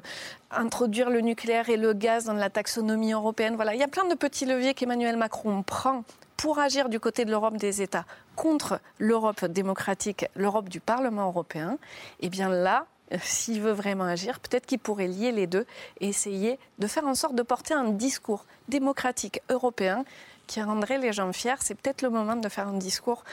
introduire le nucléaire et le gaz dans la taxonomie européenne. Voilà, il y a plein de petits leviers qu'Emmanuel Macron prend pour agir du côté de l'Europe des États contre l'Europe démocratique, l'Europe du Parlement européen. Et eh bien là, s'il veut vraiment agir, peut-être qu'il pourrait lier les deux et essayer de faire en sorte de porter un discours démocratique européen qui rendrait les gens fiers. C'est peut-être le moment de faire un discours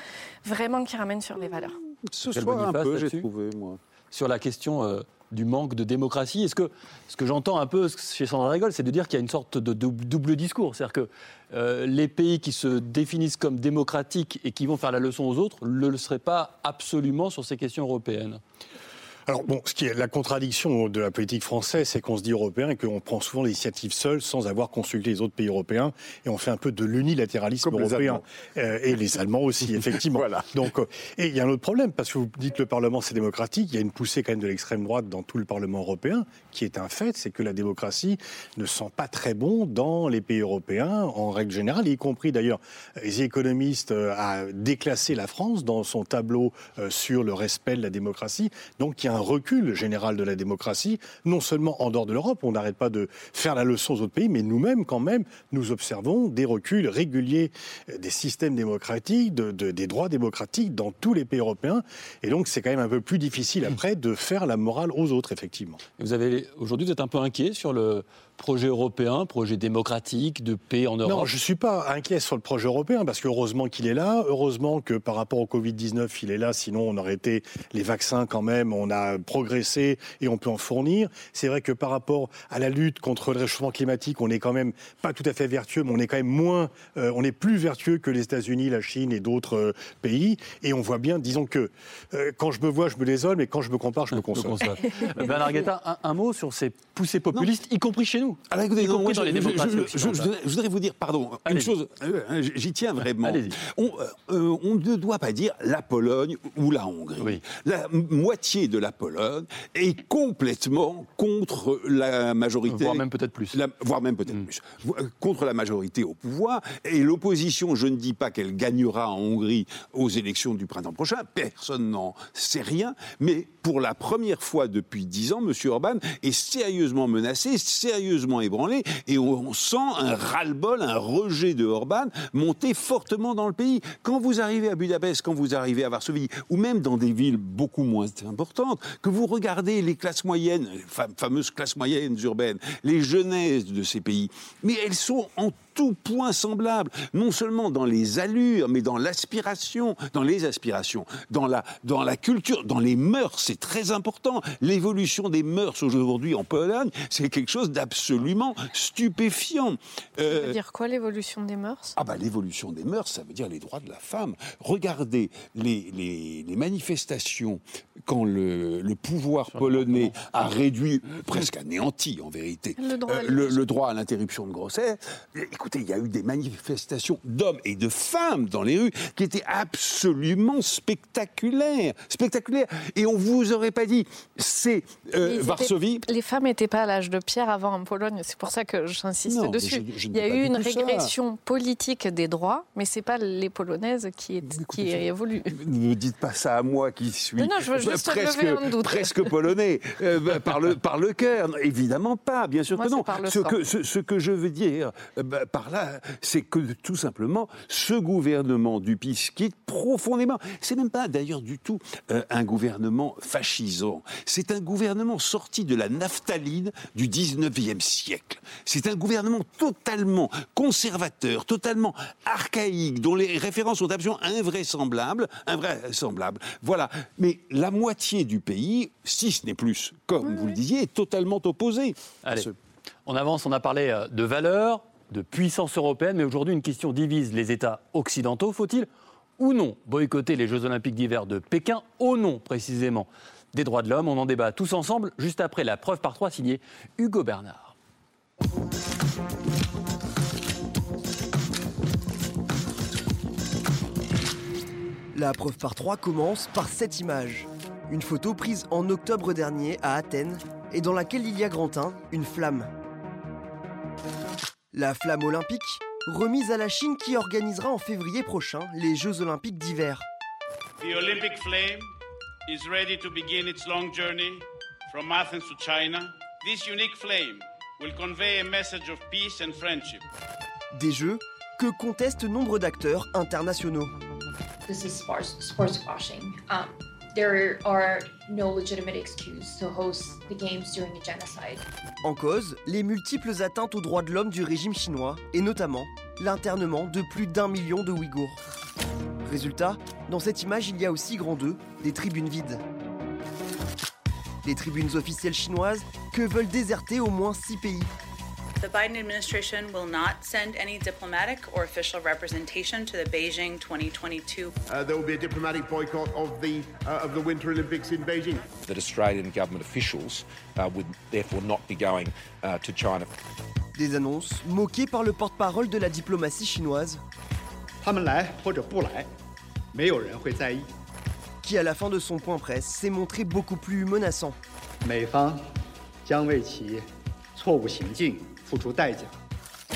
vraiment qui ramène sur les valeurs. Ce soir un peu, j'ai trouvé, moi. Sur la question euh, du manque de démocratie, est-ce que ce que j'entends un peu chez Sandra Rigol, c'est de dire qu'il y a une sorte de double discours C'est-à-dire que euh, les pays qui se définissent comme démocratiques et qui vont faire la leçon aux autres ne le seraient pas absolument sur ces questions européennes alors bon, ce qui est la contradiction de la politique française, c'est qu'on se dit européen et qu'on prend souvent l'initiative seul sans avoir consulté les autres pays européens et on fait un peu de l'unilatéralisme européen euh, et les Allemands aussi, (laughs) effectivement. voilà. Donc, euh, et il y a un autre problème parce que vous dites que le Parlement c'est démocratique, il y a une poussée quand même de l'extrême droite dans tout le Parlement européen qui est un fait, c'est que la démocratie ne sent pas très bon dans les pays européens en règle générale, y compris d'ailleurs les économistes euh, a déclassé la France dans son tableau sur le respect de la démocratie. Donc il y a un recul général de la démocratie, non seulement en dehors de l'Europe, on n'arrête pas de faire la leçon aux autres pays, mais nous-mêmes, quand même, nous observons des reculs réguliers des systèmes démocratiques, de, des droits démocratiques dans tous les pays européens. Et donc, c'est quand même un peu plus difficile après de faire la morale aux autres, effectivement. Vous avez aujourd'hui, vous êtes un peu inquiet sur le projet européen, projet démocratique, de paix en Europe? Non, je ne suis pas inquiet sur le projet européen, parce qu'heureusement qu'il est là, heureusement que par rapport au Covid-19, il est là, sinon on aurait été les vaccins quand même, on a progressé et on peut en fournir. C'est vrai que par rapport à la lutte contre le réchauffement climatique, on n'est quand même pas tout à fait vertueux, mais on est quand même moins, euh, on est plus vertueux que les États-Unis, la Chine et d'autres euh, pays. Et on voit bien, disons que euh, quand je me vois, je me désole, mais quand je me compare, je me console. (laughs) Bernard Guetta, un, mot sur ces poussées populistes, y compris chez nous. Alors, ah, écoutez, je, voudrais vous dire, pardon, une chose, euh, j'y tiens vraiment. On, euh, on, ne doit pas dire la Pologne ou la Hongrie. La moitié de la Pologne est complètement contre la majorité. Voire même peut-être plus. voire même peut-être mm. plus. Contre la majorité au pouvoir. Et l'opposition, je ne dis pas qu'elle gagnera en Hongrie aux élections du printemps prochain. Personne n'en sait rien. Mais pour la première fois depuis dix ans, M. Orban est sérieusement menacé, sérieusement ébranlé et on sent un ras-le-bol, un rejet de Orban monter fortement dans le pays. Quand vous arrivez à Budapest, quand vous arrivez à Varsovie, ou même dans des villes beaucoup moins importantes, que vous regardez les classes moyennes, les fameuses classes moyennes urbaines, les jeunesses de ces pays, mais elles sont en tout point semblable, non seulement dans les allures, mais dans l'aspiration, dans les aspirations, dans la, dans la culture, dans les mœurs, c'est très important. L'évolution des mœurs aujourd'hui en Pologne, c'est quelque chose d'absolument stupéfiant. ça veut euh, dire quoi l'évolution des mœurs? Ah bah l'évolution des mœurs, ça veut dire les droits de la femme. Regardez les, les, manifestations quand le, le pouvoir polonais a réduit, presque anéanti en vérité, le droit, euh, le droit à l'interruption de grossesse écoutez, il y a eu des manifestations d'hommes et de femmes dans les rues qui étaient absolument spectaculaires. Spectaculaires. Et on vous aurait pas dit, c'est euh, Varsovie. Les femmes n'étaient pas à l'âge de pierre avant en Pologne. C'est pour ça que j'insiste dessus. il y a eu une régression politique des droits, mais c'est pas les Polonaises qui, est, qui évoluent. Ne me dites pas ça à moi qui suis non, je veux juste presque, un doute. presque polonais euh, bah, par, le, par le cœur. Évidemment pas, bien sûr que non. Ce que, ce, que, je veux dire euh, bah, par là, c'est que tout simplement, ce gouvernement du PIS qui est profondément, c'est même pas d'ailleurs du tout euh, un gouvernement fascisant, c'est un gouvernement sorti de la naphtaline du 19e siècle. C'est un gouvernement totalement conservateur, totalement archaïque, dont les références sont absolument invraisemblables, invraisemblables. Voilà. Mais la moitié du pays, si ce n'est plus, comme vous le disiez, est totalement opposée. Allez, on avance, on a parlé euh, de valeurs, de puissance européenne, mais aujourd'hui une question divise les États occidentaux. Faut-il ou non boycotter les Jeux olympiques d'hiver de Pékin au nom précisément des droits de l'homme? On en débat tous ensemble juste après la preuve par trois signée Hugo Bernard. La preuve par trois commence par cette image. Une photo prise en octobre dernier à Athènes et dans laquelle il y a grand 1, une flamme. La flamme olympique, remise à la Chine qui organisera en février prochain les Jeux olympiques d'hiver. The Olympic flame is ready to begin its long journey from Athens to China. This unique flame will convey a message of peace and friendship. Des Jeux que contestent nombre d'acteurs internationaux. This is sports, sports washing. Um, there are no legitimate to host the games during a genocide. En cause, les multiples atteintes aux droits de l'homme du régime chinois et notamment l'internement de plus d'un million de Ouïghours. Résultat, dans cette image, il y a aussi grand 2, des tribunes vides. Les tribunes officielles chinoises que veulent déserter au moins six pays, The Biden administration will not send any diplomatic or official representation to the Beijing 2022. Uh, there will be a diplomatic boycott of the uh, of the Winter Olympics in Beijing. That Australian government officials uh, would therefore not be going uh, to China. Des annonces moquées par le porte-parole de la diplomatie chinoise. Qui à la fin de son point presse s'est montré beaucoup plus menaçant.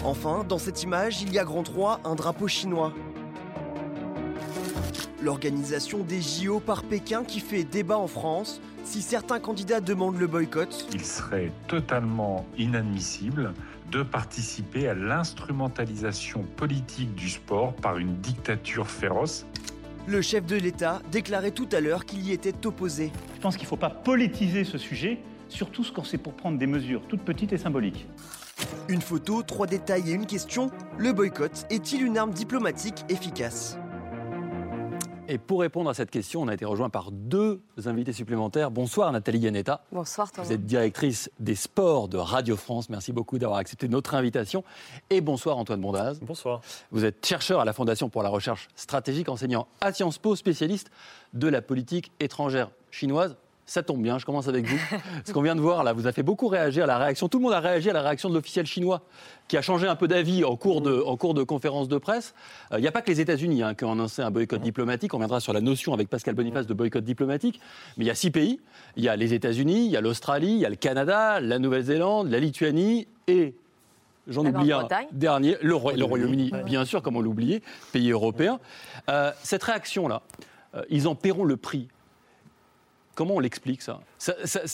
Enfin, dans cette image, il y a grand 3, un drapeau chinois. L'organisation des JO par Pékin qui fait débat en France. Si certains candidats demandent le boycott, il serait totalement inadmissible de participer à l'instrumentalisation politique du sport par une dictature féroce. Le chef de l'État déclarait tout à l'heure qu'il y était opposé. Je pense qu'il ne faut pas politiser ce sujet, surtout quand c'est pour prendre des mesures toutes petites et symboliques. Une photo, trois détails et une question. Le boycott est-il une arme diplomatique efficace? Et pour répondre à cette question, on a été rejoint par deux invités supplémentaires. Bonsoir Nathalie Yanetta. Bonsoir Thomas. Vous êtes directrice des sports de Radio France. Merci beaucoup d'avoir accepté notre invitation. Et bonsoir Antoine Bondaz. Bonsoir. Vous êtes chercheur à la Fondation pour la recherche stratégique, enseignant à Sciences Po, spécialiste de la politique étrangère chinoise. Ça tombe bien, je commence avec vous. (laughs) Ce qu'on vient de voir là vous a fait beaucoup réagir à la réaction. Tout le monde a réagi à la réaction de l'officiel chinois qui a changé un peu d'avis en, cours de, en cours de conférence de presse. Euh, il n'y a pas que les États-Unis hein, qui ont annoncé un boycott diplomatique. On viendra sur la notion avec Pascal Boniface de boycott diplomatique. Mais il y a six pays. Il y a les États-Unis, il y a l'Australie, il y a le Canada, la Nouvelle-Zélande, la Lituanie et J'en oublie un dernier, le, Royaume-Uni, bien sûr, comme on l'oubliait, pays européen. Euh, cette réaction-là, euh, ils en paieront le prix. Comment on l'explique ça,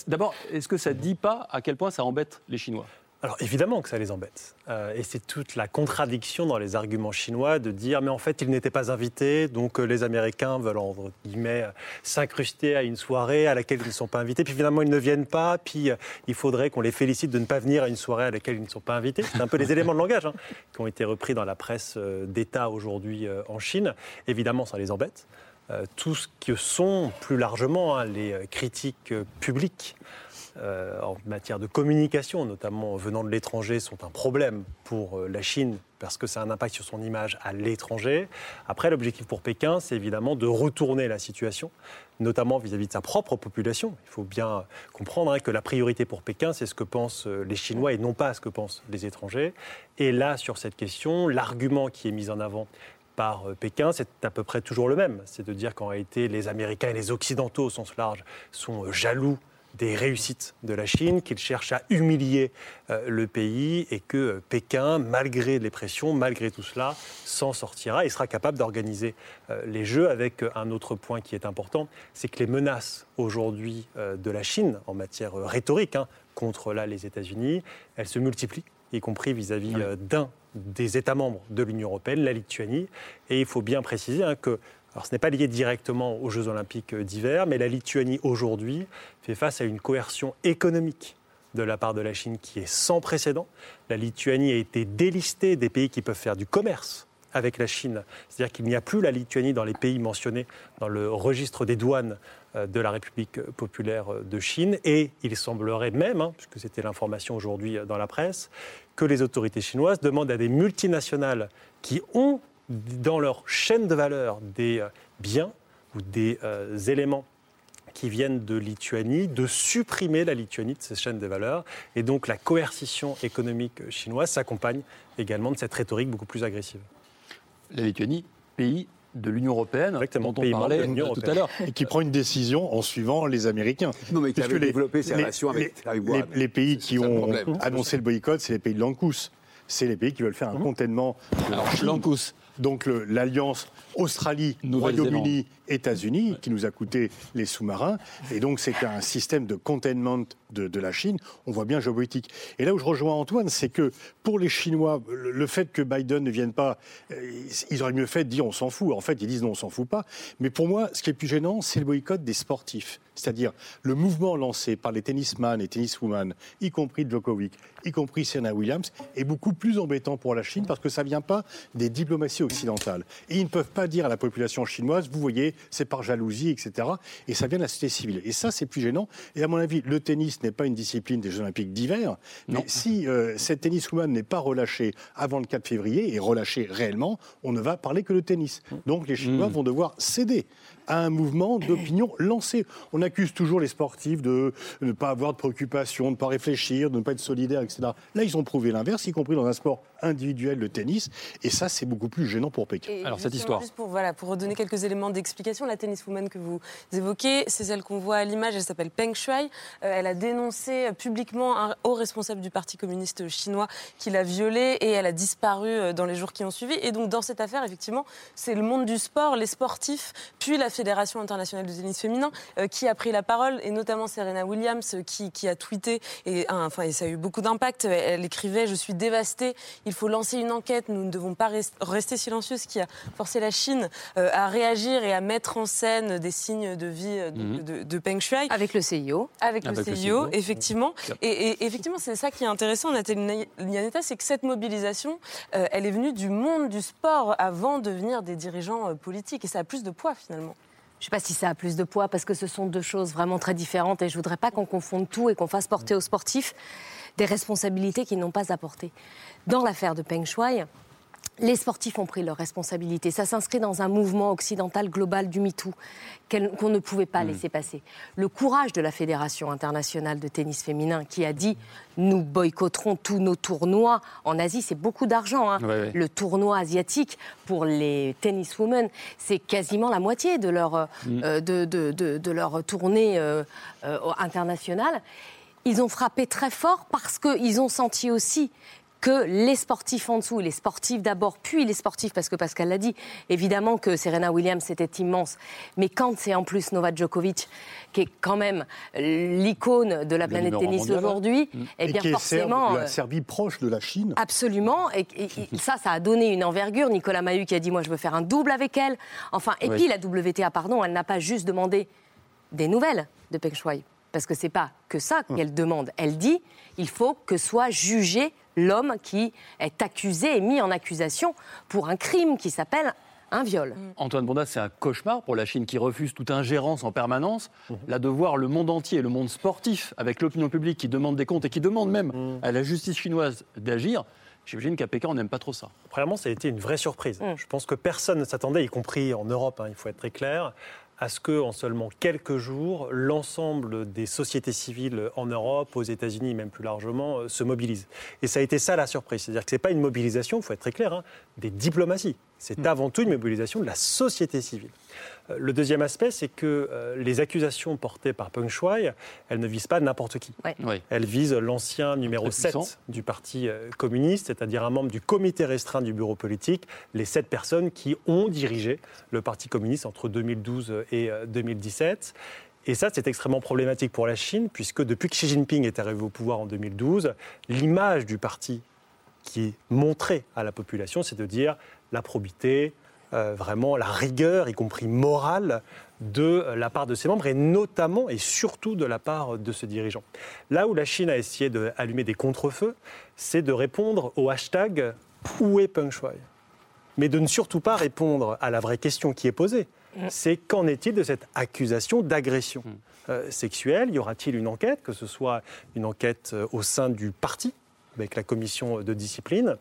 D'abord, est-ce que ça ne dit pas à quel point ça embête les Chinois? Alors évidemment que ça les embête. Euh, et c'est toute la contradiction dans les arguments chinois de dire mais en fait ils n'étaient pas invités, donc euh, les Américains veulent entre guillemets s'incruster à une soirée à laquelle ils ne sont pas invités, puis finalement ils ne viennent pas, puis euh, il faudrait qu'on les félicite de ne pas venir à une soirée à laquelle ils ne sont pas invités. C'est un peu les éléments de langage hein, qui ont été repris dans la presse d'État aujourd'hui en Chine. Évidemment ça les embête. Euh, tout ce que sont plus largement hein, les euh, critiques euh, publiques en matière de communication, notamment venant de l'étranger, sont un problème pour la Chine parce que ça a un impact sur son image à l'étranger. Après, l'objectif pour Pékin, c'est évidemment de retourner la situation, notamment vis-à-vis de sa propre population. Il faut bien comprendre hein, que la priorité pour Pékin, c'est ce que pensent les Chinois et non pas ce que pensent les étrangers. Et là, sur cette question, l'argument qui est mis en avant par Pékin, c'est à peu près toujours le même. C'est de dire qu'en réalité, les Américains et les Occidentaux, au sens large, sont jaloux des réussites de la Chine, qu'il cherche à humilier euh, le pays et que euh, Pékin, malgré les pressions, malgré tout cela, s'en sortira et sera capable d'organiser euh, les Jeux avec un autre point qui est important, c'est que les menaces aujourd'hui de la Chine en matière rhétorique hein, contre là, les États-Unis, elles se multiplient y compris vis-à-vis d'un des États membres de l'Union européenne, la Lituanie. Et il faut bien préciser hein, que alors ce n'est pas lié directement aux Jeux olympiques d'hiver, mais la Lituanie aujourd'hui fait face à une coercion économique de la part de la Chine qui est sans précédent. La Lituanie a été délistée des pays qui peuvent faire du commerce avec la Chine. C'est-à-dire qu'il n'y a plus la Lituanie dans les pays mentionnés dans le registre des douanes euh, de la République populaire de Chine. Et il semblerait même, hein, puisque c'était l'information aujourd'hui dans la presse, que les autorités chinoises demandent à des multinationales qui ont dans leur chaîne de valeur des euh, biens ou des euh, éléments qui viennent de Lituanie, de supprimer la Lituanie de ces chaînes de valeur. Et donc la coercition économique chinoise s'accompagne également de cette rhétorique beaucoup plus agressive. La Lituanie, pays de l'Union européenne, Exactement, dont on parlait tout à l'heure. Et qui prend une décision en suivant les Américains. Non, mais qui avait développé ses relations avec les, les, pays qui ont annoncé le boycott, c'est les pays de l'ANCUS. C'est les pays qui veulent faire un mmh. contentement. Alors, l'ANCUS, donc l'alliance Australie, Royaume-Uni, États-Unis, qui nous a coûté les sous-marins. Et donc c'est un système de containment de, la Chine. On voit bien géopolitique. Et là où je rejoins Antoine, c'est que pour les Chinois, le fait que Biden ne vienne pas, euh, ils auraient mieux fait de dire on s'en fout. En fait, ils disent non, on s'en fout pas. Mais pour moi, ce qui est plus gênant, c'est le boycott des sportifs. C'est-à-dire le mouvement lancé par les tennisman et tenniswoman, y compris Djokovic, y compris Serena Williams, est beaucoup plus embêtant pour la Chine parce que ça ne vient pas des diplomaties occidentales. Et ils ne peuvent pas dire à la population chinoise, vous voyez, c'est par jalousie, etc. Et ça vient de la société civile. Et ça, c'est plus gênant. Et à mon avis, le tennis n'est pas une discipline des Jeux Olympiques d'hiver. Mais si euh, cette tenniswoman n'est pas relâchée avant le 4 février et relâchée réellement, on ne va parler que de tennis. Donc les Chinois mmh. vont devoir céder à un mouvement d'opinion lancé. On accuse toujours les sportifs de ne pas avoir de préoccupations, de ne pas réfléchir, de ne pas être solidaires, etc. Là, ils ont prouvé l'inverse, y compris dans un sport individuel, le tennis. Et ça, c'est beaucoup plus gênant pour Pékin. Alors, cette histoire. Juste pour, voilà, pour redonner quelques éléments d'explication, la tenniswoman que vous évoquez, c'est celle qu'on voit à l'image. Elle s'appelle Peng Shuai. Euh, elle a dénoncé publiquement un haut responsable du Parti communiste chinois qui l'a violée et elle a disparu euh, dans les jours qui ont suivi. Et donc, dans cette affaire, effectivement, c'est le monde du sport, les sportifs, puis la Fédération internationale de tennis féminin euh, qui a pris la parole, et notamment Serena Williams euh, qui, qui a tweeté, et, enfin, et ça a eu beaucoup d'impact. Elle écrivait Je suis dévastée, il faut lancer une enquête, nous ne devons pas rester silencieux, ce qui a forcé la Chine euh, à réagir et à mettre en scène des signes de vie de, mhm. de, Peng Shuai. Avec le CIO. Avec, le, CIO, effectivement. Et, effectivement, c'est ça qui est intéressant, Nathalie Nianetta, c'est que cette mobilisation, elle est venue du monde du sport avant de devenir des dirigeants politiques. Et ça a plus de poids finalement. Je ne sais pas si ça a plus de poids parce que ce sont deux choses vraiment très différentes et je ne voudrais pas qu'on confonde tout et qu'on fasse porter aux sportifs des responsabilités qu'ils n'ont pas apportées. Dans l'affaire de Peng Shuai, les sportifs ont pris leurs responsabilités. Ça s'inscrit dans un mouvement occidental global du MeToo qu'on ne pouvait pas mm. laisser passer. Le courage de la Fédération internationale de tennis féminin qui a dit nous boycotterons tous nos tournois en Asie, c'est beaucoup d'argent. Hein. Le tournoi asiatique pour les tenniswomen, c'est quasiment la moitié de leur, euh, mm. euh, de, de, leur tournée euh, internationale. Ils ont frappé très fort parce qu'ils ont senti aussi que les sportifs en dessous, les sportifs d'abord, puis les sportifs, parce que Pascal l'a dit, évidemment que Serena Williams c'était immense, mais quand c'est en plus Novak Djokovic, qui est quand même l'icône de la planète tennis aujourd'hui, mm. eh et bien forcément. la euh, Serbie proche de la Chine. Absolument, et, (laughs) ça, ça a donné une envergure. Nicolas Mahut qui a dit Moi je veux faire un double avec elle. Enfin, et puis la WTA, pardon, elle n'a pas juste demandé des nouvelles de Peng Shuai, parce que c'est pas que ça mm. qu'elle demande. Elle dit il faut que soit jugé l'homme qui est accusé et mis en accusation pour un crime qui s'appelle un viol. Mm. Antoine Bondas, c'est un cauchemar pour la Chine qui refuse toute ingérence en permanence. Mhm. Là, de voir le monde entier, le monde sportif, avec l'opinion publique qui demande des comptes et qui demande même mhm. à la justice chinoise d'agir, J'imagine qu'à Pékin, on n'aime pas trop ça. Premièrement, ça a été une vraie surprise. Mm. Je pense que personne ne s'attendait, y compris en Europe, hein, il faut être très clair, à ce que, en seulement quelques jours, l'ensemble des sociétés civiles en Europe, aux États-Unis, même plus largement, euh, se mobilisent. Et ça a été ça la surprise. C'est-à-dire que ce n'est pas une mobilisation, il faut être très clair, hein, des diplomaties. C'est mm. avant tout une mobilisation de la société civile. Euh, le deuxième aspect, c'est que euh, les accusations portées par Peng Shuai, elles ne visent pas n'importe qui. Elles visent l'ancien numéro 7 du Parti euh, communiste, c'est-à-dire un membre du comité restreint du bureau politique, les sept personnes qui ont dirigé le Parti communiste entre 2012 et 2017. Et ça, c'est extrêmement problématique pour la Chine, puisque depuis que Xi Jinping est arrivé au pouvoir en 2012, l'image du parti qui est montrée à la population, c'est de dire la probité, euh, vraiment la rigueur, y compris morale, de la part de ses membres et notamment et surtout de la part de ce dirigeant. Là où la Chine a essayé d'allumer des contre-feux, c'est de répondre au hashtag Où est Peng Shuai? Mais de ne surtout pas répondre à la vraie question qui est posée. Mm. C'est qu'en est-il de cette accusation d'agression mm. euh, sexuelle? Y aura-t-il une enquête, que ce soit une enquête euh, au sein du parti, avec la commission de discipline?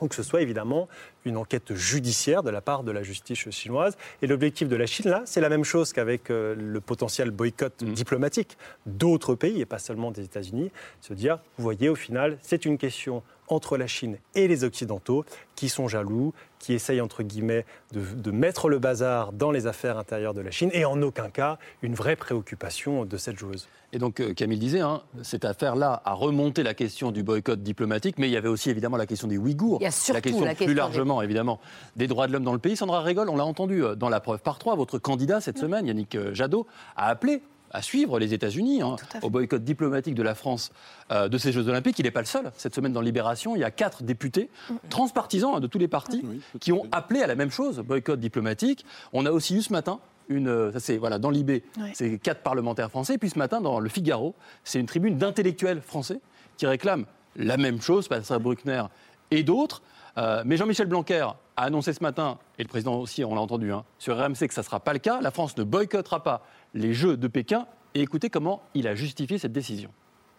Ou que ce soit évidemment une enquête judiciaire de la part de la justice chinoise. Et l'objectif de la Chine, là, c'est la même chose qu'avec euh, le potentiel boycott mmh. diplomatique d'autres pays, et pas seulement des États-Unis, se dire, vous voyez, au final, c'est une question entre la Chine et les Occidentaux qui sont jaloux, qui essayent, entre guillemets, de, mettre le bazar dans les affaires intérieures de la Chine, et en aucun cas une vraie préoccupation de cette joueuse. Et donc, euh, Camille disait, hein, cette affaire-là a remonté la question du boycott diplomatique, mais il y avait aussi évidemment la question des Ouïghours, la question plus largement, évidemment, des droits de l'homme dans le pays. Sandra Régol, on l'a entendu euh, dans la preuve par trois, votre candidat cette semaine, Yannick euh, Jadot, a appelé à suivre les États-Unis hein, au boycott diplomatique de la France de ces Jeux Olympiques. Il n'est pas le seul. Cette semaine dans Libération, il y a quatre députés transpartisans hein, de tous les partis qui ont appelé à la même chose, boycott diplomatique. On a aussi eu ce matin une, euh, ça c'est voilà, dans l'IB, c'est quatre parlementaires français. Et puis ce matin, dans le Figaro, c'est une tribune d'intellectuels français qui réclament la même chose, Pascal Bruckner et d'autres. Euh, mais Jean-Michel Blanquer a annoncé ce matin, et le président aussi, on l'a entendu, hein, sur RMC que ça ne sera pas le cas. La France ne boycottera pas les Jeux de Pékin. Et écoutez comment il a justifié cette décision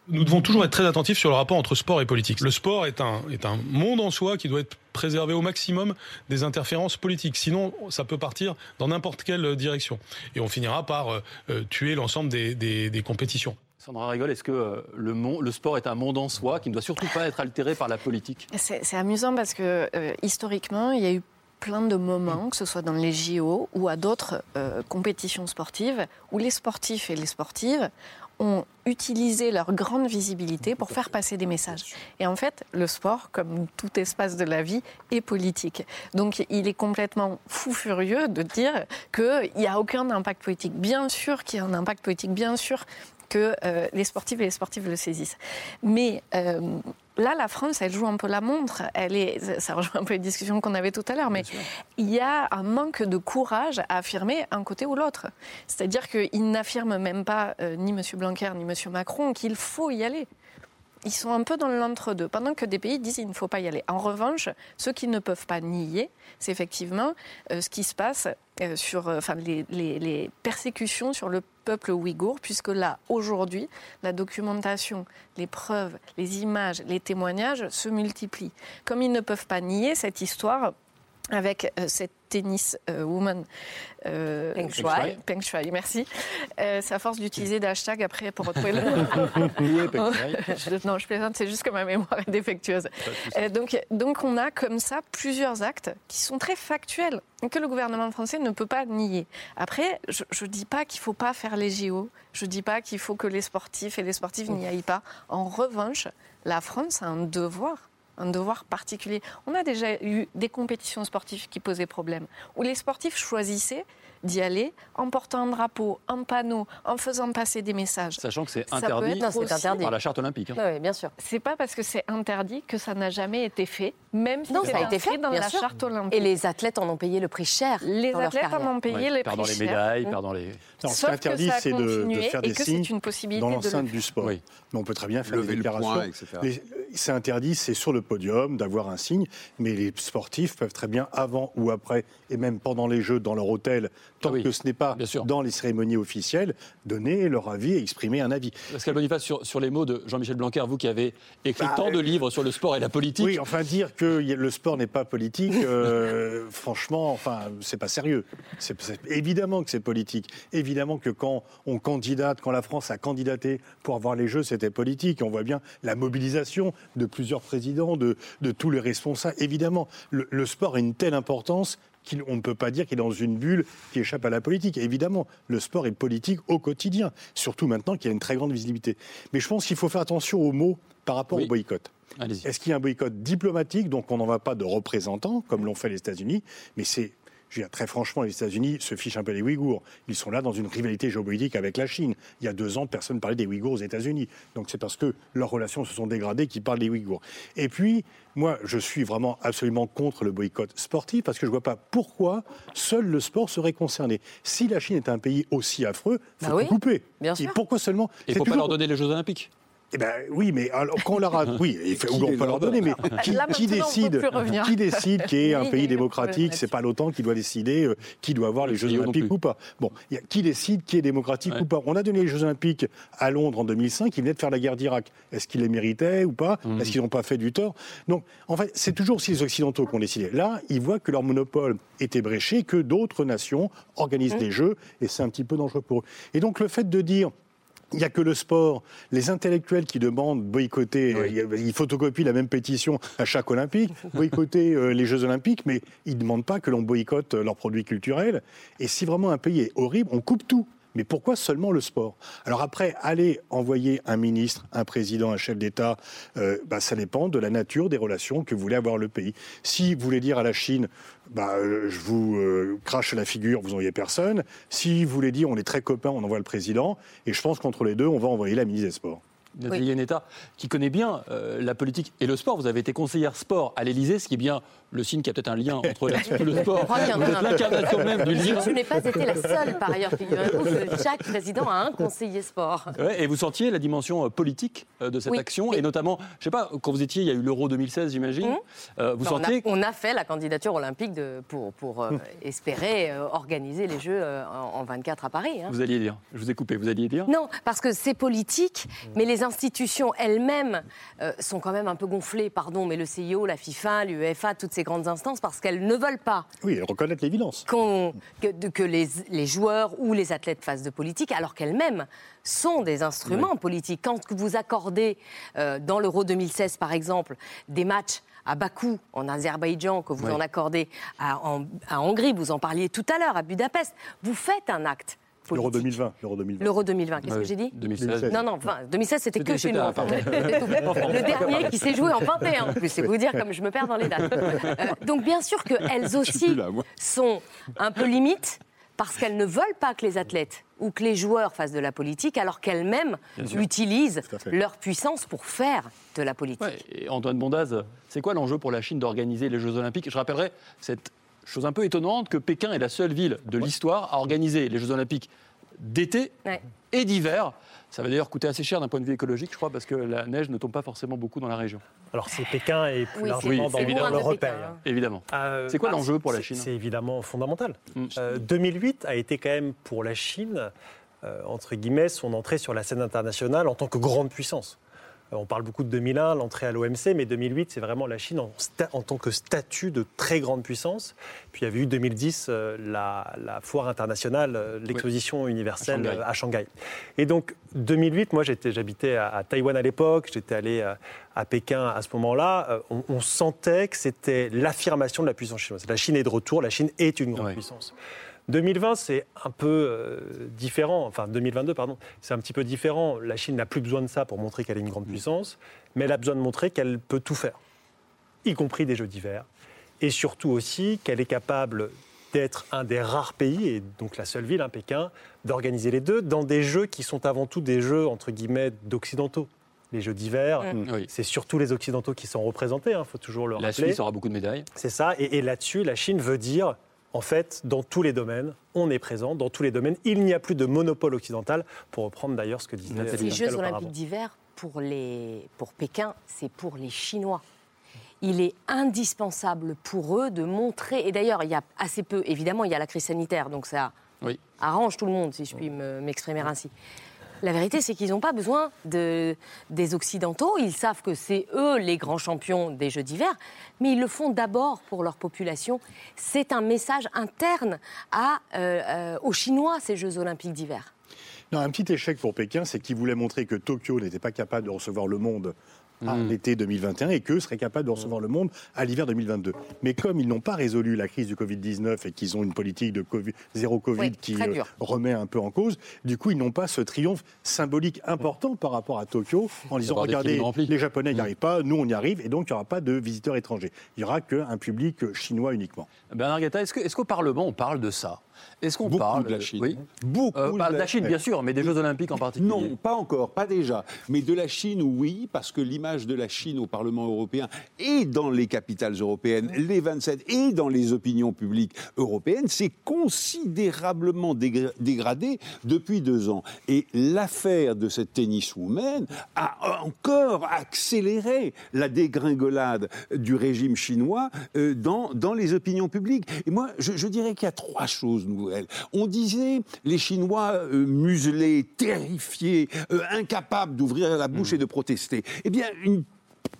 nous devons toujours être très attentifs sur le rapport entre sport et politique. Le sport est un, est un monde en soi qui doit être préservé au maximum des interférences politiques. Sinon, ça peut partir dans n'importe quelle direction. Et on finira par euh, euh, tuer l'ensemble des, des, compétitions. Sandra Rigol, est-ce que euh, le, le, sport est un monde en soi qui ne doit surtout pas être altéré par la politique? C'est amusant parce que historiquement, il y a eu plein de moments, que ce soit dans les JO ou à d'autres compétitions sportives, où les sportifs et les sportives ont utilisé leur grande visibilité pour faire passer des messages. Et en fait, le sport, comme tout espace de la vie, est politique. Donc il est complètement fou furieux de dire qu'il n'y a aucun impact politique. Bien sûr qu'il y a un impact politique, bien sûr que euh, les sportifs et les sportifs le saisissent. Mais euh, là, la France, elle joue un peu la montre. Elle est, ça rejoint un peu les discussions qu'on avait tout à l'heure, mais il y a un manque de courage à affirmer un côté ou l'autre. C'est-à-dire qu'ils n'affirment même pas, euh, ni M. Blanquer, ni M. Macron, qu'il faut y aller ils sont un peu dans l'entre-deux, pendant que des pays disent qu'il ne faut pas y aller. En revanche, ceux qui ne peuvent pas nier, c'est effectivement euh, ce qui se passe euh, sur enfin, les, les, persécutions sur le peuple ouïghour, puisque là, aujourd'hui, la documentation, les preuves, les images, les témoignages se multiplient. Comme ils ne peuvent pas nier cette histoire avec cette tennis euh, woman. Euh, Peng Shuai. Peng Shuai, merci. Euh, c'est à force d'utiliser des hashtags après pour retrouver le (laughs) (laughs) non, je plaisante, c'est juste que ma mémoire est défectueuse. Euh, donc, donc on a comme ça plusieurs actes qui sont très factuels que le gouvernement français ne peut pas nier. Après, je ne dis pas qu'il ne faut pas faire les JO, je ne dis pas qu'il faut que les sportifs et les sportives n'y aillent pas. En revanche, la France a un devoir un devoir particulier. On a déjà eu des compétitions sportives qui posaient problème, où les sportifs choisissaient d'y aller en portant un drapeau, un panneau, en faisant passer des messages. Sachant que c'est interdit, par la charte olympique. Hein. Oui, bien sûr. C'est pas parce que c'est interdit que ça n'a jamais été fait, même si ça a été fait dans la charte olympique. Et les athlètes en ont payé le prix cher. Les athlètes en ont payé le prix cher. Perdant les médailles, perdant les. Non, ce qui est interdit, c'est de, faire des signes dans l'enceinte du sport. Mais on peut très bien faire Lever des déclarations. etc. c'est interdit, c'est sur le podium d'avoir un signe, mais les sportifs peuvent très bien, avant ou après, et même pendant les Jeux, dans leur hôtel, tant Ah oui, que ce n'est pas bien sûr. dans les cérémonies officielles, donner leur avis et exprimer un avis. Pascal Boniface, sur, sur les mots de Jean-Michel Blanquer, vous qui avez écrit Bah, tant de euh, livres sur le sport et la politique. Oui, enfin dire que le sport n'est pas politique, (laughs) euh, franchement, enfin, c'est pas sérieux. C'est, c'est- évidemment que c'est politique. Évidemment que quand on candidate, quand la France a candidaté pour avoir les Jeux, c'était politique. On voit bien la mobilisation de plusieurs présidents, de, de tous les responsables. Évidemment, le, le sport a une telle importance qu'on ne peut pas dire qu'il est dans une bulle qui échappe à la politique. Évidemment, le sport est politique au quotidien, surtout maintenant qu'il y a une très grande visibilité. Mais je pense qu'il faut faire attention aux mots par rapport Oui. au boycott. Est-ce qu'il y a un boycott diplomatique, donc on n'en va pas de représentants, comme l'ont fait les États-Unis, mais c'est, je veux dire, très franchement, les États-Unis se fichent un peu des Ouïghours. Ils sont là dans une rivalité géopolitique avec la Chine. Il y a deux ans, personne ne parlait des Ouïghours aux États-Unis. Donc c'est parce que leurs relations se sont dégradées qu'ils parlent des Ouïghours. Et puis, moi, je suis vraiment absolument contre le boycott sportif, parce que je ne vois pas pourquoi seul le sport serait concerné. Si la Chine est un pays aussi affreux, il faut Bah oui, couper. bien Et pourquoi seulement? Il ne faut pas leur donner les Jeux Olympiques. Eh ben, oui, mais alors, quand on leur a... (laughs) Oui, il fait, Qui on peut leur leur donner, mais qui, décide. Qui décide qui est un pays démocratique C'est pas l'OTAN qui doit décider euh, qui doit avoir les Jeux Olympiques ou pas. Bon, il y a, qui décide qui est démocratique Ouais. ou pas On a donné les Jeux Olympiques à Londres en 2005, ils venaient de faire la guerre d'Irak. Est-ce qu'ils les méritaient ou pas? Mhm. Est-ce qu'ils n'ont pas fait du tort? Donc, en fait, c'est toujours aussi les Occidentaux qui ont décidé. Là, ils voient que leur monopole était bréché, que d'autres nations organisent des Jeux, et c'est un petit peu dangereux pour eux. Et donc, le fait de dire il n'y a que le sport. Les intellectuels qui demandent boycotter, a- ils photocopient la même pétition à chaque Olympique, (laughs) boycotter euh, les Jeux Olympiques, mais ils ne demandent pas que l'on boycotte euh, leurs produits culturels. Et si vraiment un pays est horrible, on coupe tout. Mais pourquoi seulement le sport? Alors après, aller envoyer un ministre, un président, un chef d'État, euh, bah, ça dépend de la nature des relations que voulait avoir le pays. Si vous voulez dire à la Chine, bah, euh, je vous euh, crache la figure, vous n'envoyez personne. Si vous voulez dire, on est très copains, on envoie le président. Et je pense qu'entre les deux, on va envoyer la ministre des Sports. Nathalie Yanetta, qui connaît bien euh, la politique et le sport. Vous avez été conseillère sport à l'Élysée, ce qui est bien le signe qu'il y a peut-être un lien entre la- (laughs) le sport. Je crois qu'il y en a Vous êtes un. l'incarnation même du livre. Je n'ai pas été la seule, par ailleurs, figurez-vous, que chaque président a un conseiller sport. Ouais, et vous sentiez la dimension euh, politique euh, de cette Oui, action, oui. et notamment, je sais pas, quand vous étiez, il y a eu l'Euro 2016, j'imagine. Euh, vous Non, on, a, sentiez on a fait la candidature olympique de, pour, pour euh, espérer organiser les Jeux en, en 24 à Paris. hein. Vous alliez dire. Je vous ai coupé. Vous alliez dire? Non, parce que c'est politique, mais les institutions elles-mêmes euh, sont quand même un peu gonflées, pardon, mais le CIO, la FIFA, l'UEFA, toutes ces grandes instances, parce qu'elles ne veulent pas Oui, et reconnaître l'évidence. que, les, les joueurs ou les athlètes fassent de politique, alors qu'elles-mêmes sont des instruments politiques. Quand vous accordez, euh, dans l'Euro 2016 par exemple, des matchs à Bakou, en Azerbaïdjan, que vous Oui. en accordez à, en- à Hongrie, vous en parliez tout à l'heure, à Budapest, vous faites un acte. L'Euro politique. 2020. L'Euro 2020. L'Euro 2020, qu'est-ce que j'ai dit 2016. Non, non, enfin, 2016, c'était que chez nous. enfin. (laughs) Le dernier qui s'est joué en 21, en plus, c'est vous dire comme je me perds dans les dates. Euh, donc, bien sûr qu'elles aussi là, sont un peu limites parce qu'elles ne veulent pas que les athlètes ou que les joueurs fassent de la politique, alors qu'elles-mêmes utilisent leur puissance pour faire de la politique. Ouais, et Antoine Bondaz, c'est quoi l'enjeu pour la Chine d'organiser les Jeux Olympiques? Je rappellerai cette chose un peu étonnante que Pékin est la seule ville de l'histoire à organiser les Jeux Olympiques d'été Ouais. et d'hiver. Ça va d'ailleurs coûter assez cher d'un point de vue écologique, je crois, parce que la neige ne tombe pas forcément beaucoup dans la région. Alors c'est Pékin et plus Oui, largement dans c'est le loin monde de européen. Pékin, hein. Évidemment. Euh, C'est quoi bah, l'enjeu pour la Chine C'est évidemment fondamental. Mm. Euh, 2008 a été quand même pour la Chine, euh, entre guillemets, son entrée sur la scène internationale en tant que grande puissance. Euh, On parle beaucoup de 2001, l'entrée à l'OMC, mais 2008, c'est vraiment la Chine en, en tant que statut de très grande puissance. Puis il y avait eu 2010 euh, la, la foire internationale, euh, l'exposition universelle À Shanghai. à Shanghai. Et donc 2008, moi j'étais, j'habitais à, à Taïwan à l'époque, j'étais allé à Pékin à ce moment-là. On, on sentait que c'était l'affirmation de la puissance chinoise. La Chine est de retour, la Chine est une grande puissance. 2020, c'est un peu euh, différent, enfin 2022, pardon, c'est un petit peu différent. La Chine n'a plus besoin de ça pour montrer qu'elle est une grande puissance, mais elle a besoin de montrer qu'elle peut tout faire, y compris des jeux d'hiver, et surtout aussi qu'elle est capable d'être un des rares pays, et donc la seule ville, hein, Pékin, d'organiser les deux dans des jeux qui sont avant tout des jeux, entre guillemets, d'occidentaux. Les jeux d'hiver, Oui. c'est surtout les occidentaux qui sont représentés, il faut toujours le La rappeler. Suisse aura beaucoup de médailles. C'est ça. Et, et là-dessus, la Chine veut dire, en fait, dans tous les domaines, on est présent, dans tous les domaines. Il n'y a plus de monopole occidental, pour reprendre d'ailleurs ce que disait Nathalie. Ces Jeux olympiques d'hiver pour, les, pour Pékin, c'est pour les Chinois il est indispensable pour eux de montrer, et d'ailleurs il y a assez peu, évidemment il y a la crise sanitaire, donc ça arrange tout le monde, si je puis m'exprimer ainsi. La vérité, c'est qu'ils n'ont pas besoin de, des Occidentaux. Ils savent que c'est eux les grands champions des Jeux d'hiver, mais ils le font d'abord pour leur population. C'est un message interne euh, euh, aux Chinois, ces Jeux olympiques d'hiver. un petit échec pour Pékin, c'est qu'ils voulaient montrer que Tokyo n'était pas capable de recevoir le monde à mm. l'été 2021 et qu'eux seraient capables de recevoir le monde à l'hiver 2022. Mais comme ils n'ont pas résolu la crise du Covid-19 et qu'ils ont une politique de zéro Covid qui euh, remet un peu en cause, du coup, ils n'ont pas ce triomphe symbolique important par rapport à Tokyo en disant regardez, les Japonais n'y mm. arrivent pas, nous on y arrive et donc il n'y aura pas de visiteurs étrangers. Il n'y aura qu'un public chinois uniquement. Bernard Guetta, est-ce qu'au Parlement on parle de ça? Est-ce qu'on parle de la Chine oui. Beaucoup. Euh, parle de la Chine, bien sûr, mais des Jeux Olympiques en particulier. Non, pas encore, pas déjà. Mais de la Chine, oui, parce que l'image de la Chine au Parlement européen et dans les capitales européennes, les 27 et dans les opinions publiques européennes, s'est considérablement dégradée depuis deux ans. Et l'affaire de cette tenniswoman a encore accéléré la dégringolade du régime chinois euh, dans, dans les opinions publiques. Et moi, je, je dirais qu'il y a trois choses on disait les Chinois euh, muselés, terrifiés, euh, incapables d'ouvrir la bouche hmm. et de protester. Eh bien, une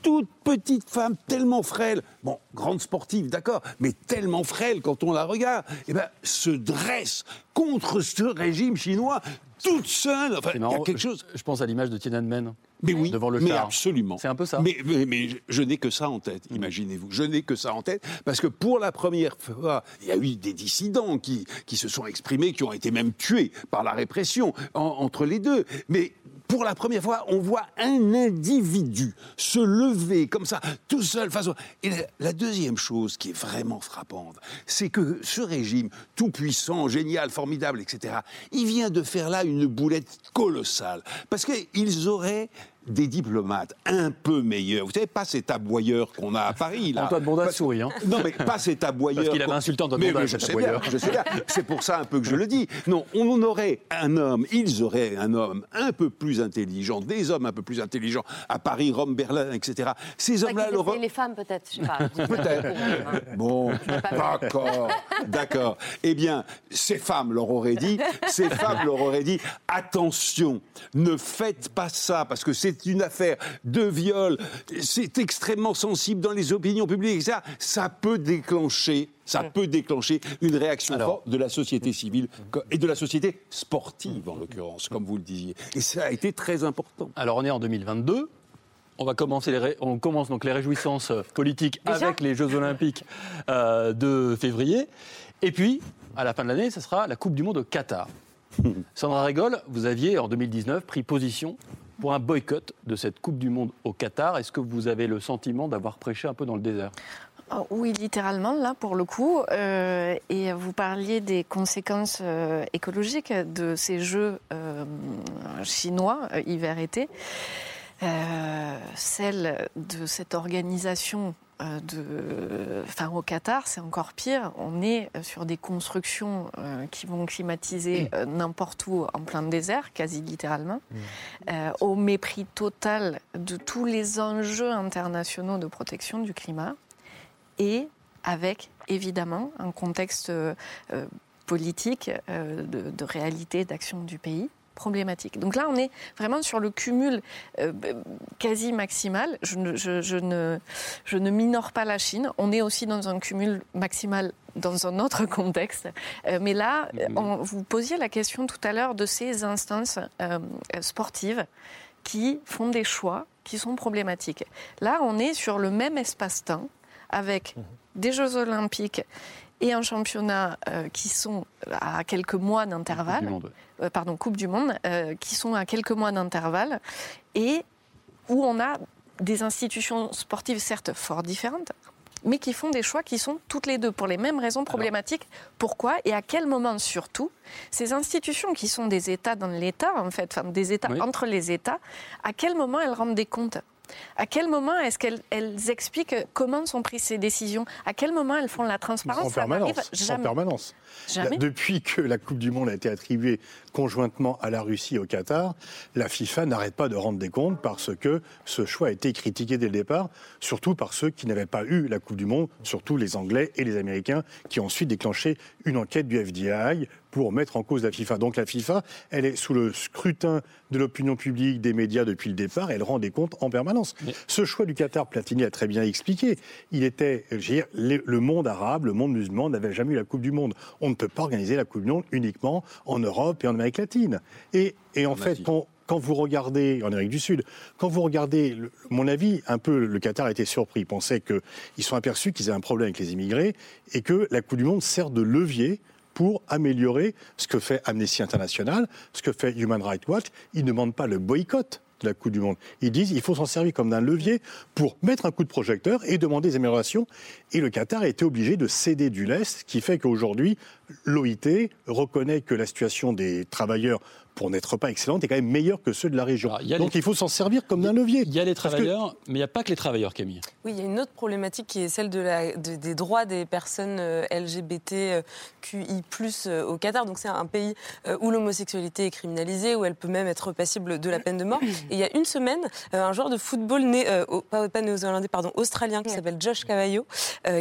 toute petite femme, tellement frêle, bon, grande sportive, d'accord, mais tellement frêle quand on la regarde, eh ben, se dresse contre ce régime chinois toute seule. Enfin, il y a quelque chose. Je pense à l'image de Tiananmen. Mais oui, devant le mais absolument. C'est un peu ça. Mais, mais, je n'ai que ça en tête, mm. imaginez-vous. Je n'ai que ça en tête parce que pour la première fois, il y a eu des dissidents qui, qui se sont exprimés, qui ont été même tués par la répression entre les deux. Mais pour la première fois, on voit un individu se lever comme ça, tout seul face au... Et la deuxième chose qui est vraiment frappante, c'est que ce régime, tout puissant, génial, formidable, etc., il vient de faire là une boulette colossale. Parce qu'ils auraient des diplomates un peu meilleurs. Vous savez, pas cet aboyeur qu'on a à Paris. Là. Antoine Bonda sourit. Hein. Non, mais pas cet aboyeur. Parce qu'il avait insulté Antoine Bonda, je sais bien, je sais bien. C'est pour ça un peu que je le dis. Non, on aurait un homme, ils auraient un homme un peu plus intelligent, des hommes un peu plus intelligents à Paris, Rome, Berlin, etc. Ces hommes-là... Les femmes, peut-être, je sais pas. (laughs) Peut-être. (laughs) Bon, d'accord, d'accord. Eh bien, ces femmes leur auraient dit, ces femmes leur auraient dit, attention, ne faites pas ça, parce que c'est c'est une affaire de viol, c'est extrêmement sensible dans les opinions publiques, ça, ça peut déclencher ça peut déclencher une réaction forte de la société civile et de la société sportive, en l'occurrence, comme vous le disiez. Et ça a été très important. Alors, on est en 2022. On, va commencer les on commence donc les réjouissances politiques avec les Jeux Olympiques euh, de février. Et puis, à la fin de l'année, ce sera la Coupe du Monde au Qatar. (laughs) Sandra Régol, vous aviez en 2019 pris position pour un boycott de cette Coupe du Monde au Qatar. Est-ce que vous avez le sentiment d'avoir prêché un peu dans le désert? Oh, oui, littéralement, là, pour le coup. Euh, et vous parliez des conséquences euh, écologiques de ces Jeux euh, chinois, hiver-été. celle de cette organisation de, enfin, au Qatar, c'est encore pire. On est euh, sur des constructions euh, qui vont climatiser n'importe où en plein désert, quasi littéralement, mmh. au mépris total de tous les enjeux internationaux de protection du climat et avec évidemment un contexte politique de réalité d'action du pays problématique. Donc là, on est vraiment sur le cumul euh, quasi maximal. Je ne, je, ne, je ne minore pas la Chine. On est aussi dans un cumul maximal dans un autre (laughs) contexte. Euh, mais là, mhm. on, vous posiez la question tout à l'heure de ces instances euh, sportives qui font des choix qui sont problématiques. Là, on est sur le même espace-temps avec des Jeux olympiques et un championnat qui sont à quelques mois d'intervalle. Euh, pardon, Coupe du Monde, euh, qui sont à quelques mois d'intervalle et où on a des institutions sportives certes fort différentes, mais qui font des choix qui sont toutes les deux pour les mêmes raisons problématiques. Pourquoi et à quel moment surtout ces institutions qui sont des États dans l'État, en fait, enfin, des États entre les États, à quel moment elles rendent des comptes? À quel moment est-ce qu'elles expliquent comment sont prises ces décisions? À quel moment elles font la transparence? En permanence. En permanence. Jamais. depuis que la Coupe du Monde a été attribuée conjointement à la Russie et au Qatar, la FIFA n'arrête pas de rendre des comptes parce que ce choix a été critiqué dès le départ, surtout par ceux qui n'avaient pas eu la Coupe du Monde, surtout les Anglais et les Américains, qui ont ensuite déclenché une enquête du FDI pour mettre en cause la FIFA. Donc la FIFA, elle est sous le scrutin de l'opinion publique, des médias depuis le départ, elle rend des comptes en permanence. Ce choix du Qatar, Platini a très bien expliqué. Il était, je veux dire, le monde arabe, le monde musulman n'avait jamais eu la Coupe du Monde. On ne peut pas organiser la Coupe du Monde uniquement en Europe et en Amérique latine. Et, et en, fait, quand, quand vous regardez, en Amérique du Sud, quand vous regardez, mon avis, un peu, le Qatar été surpris. Il pensait qu'ils sont aperçus qu'ils avaient un problème avec les immigrés et que la Coupe du Monde sert de levier pour améliorer ce que fait Amnesty International, ce que fait Human Rights Watch. Ils ne demandent pas le boycott de la Coupe du Monde. Ils disent qu'il faut s'en servir comme d'un levier pour mettre un coup de projecteur et demander des améliorations. Et le Qatar a été obligé de céder du lest, ce qui fait qu'aujourd'hui, l'OIT reconnaît que la situation des travailleurs pour n'être pas excellente, est quand même meilleure que ceux de la région. Donc il faut s'en servir comme d'un levier. Il y a les travailleurs, mais il n'y a pas que les travailleurs, Camille. Oui, il y a une autre problématique qui est celle de la, des droits des personnes euh, LGBTQI+, euh, au Qatar. Donc c'est un pays euh, où l'homosexualité est criminalisée, où elle peut même être passible de la peine de mort. Et il y a une semaine, un joueur de football né, pas, pas néo-zélandais, pardon, australien, qui s'appelle Josh Cavallo,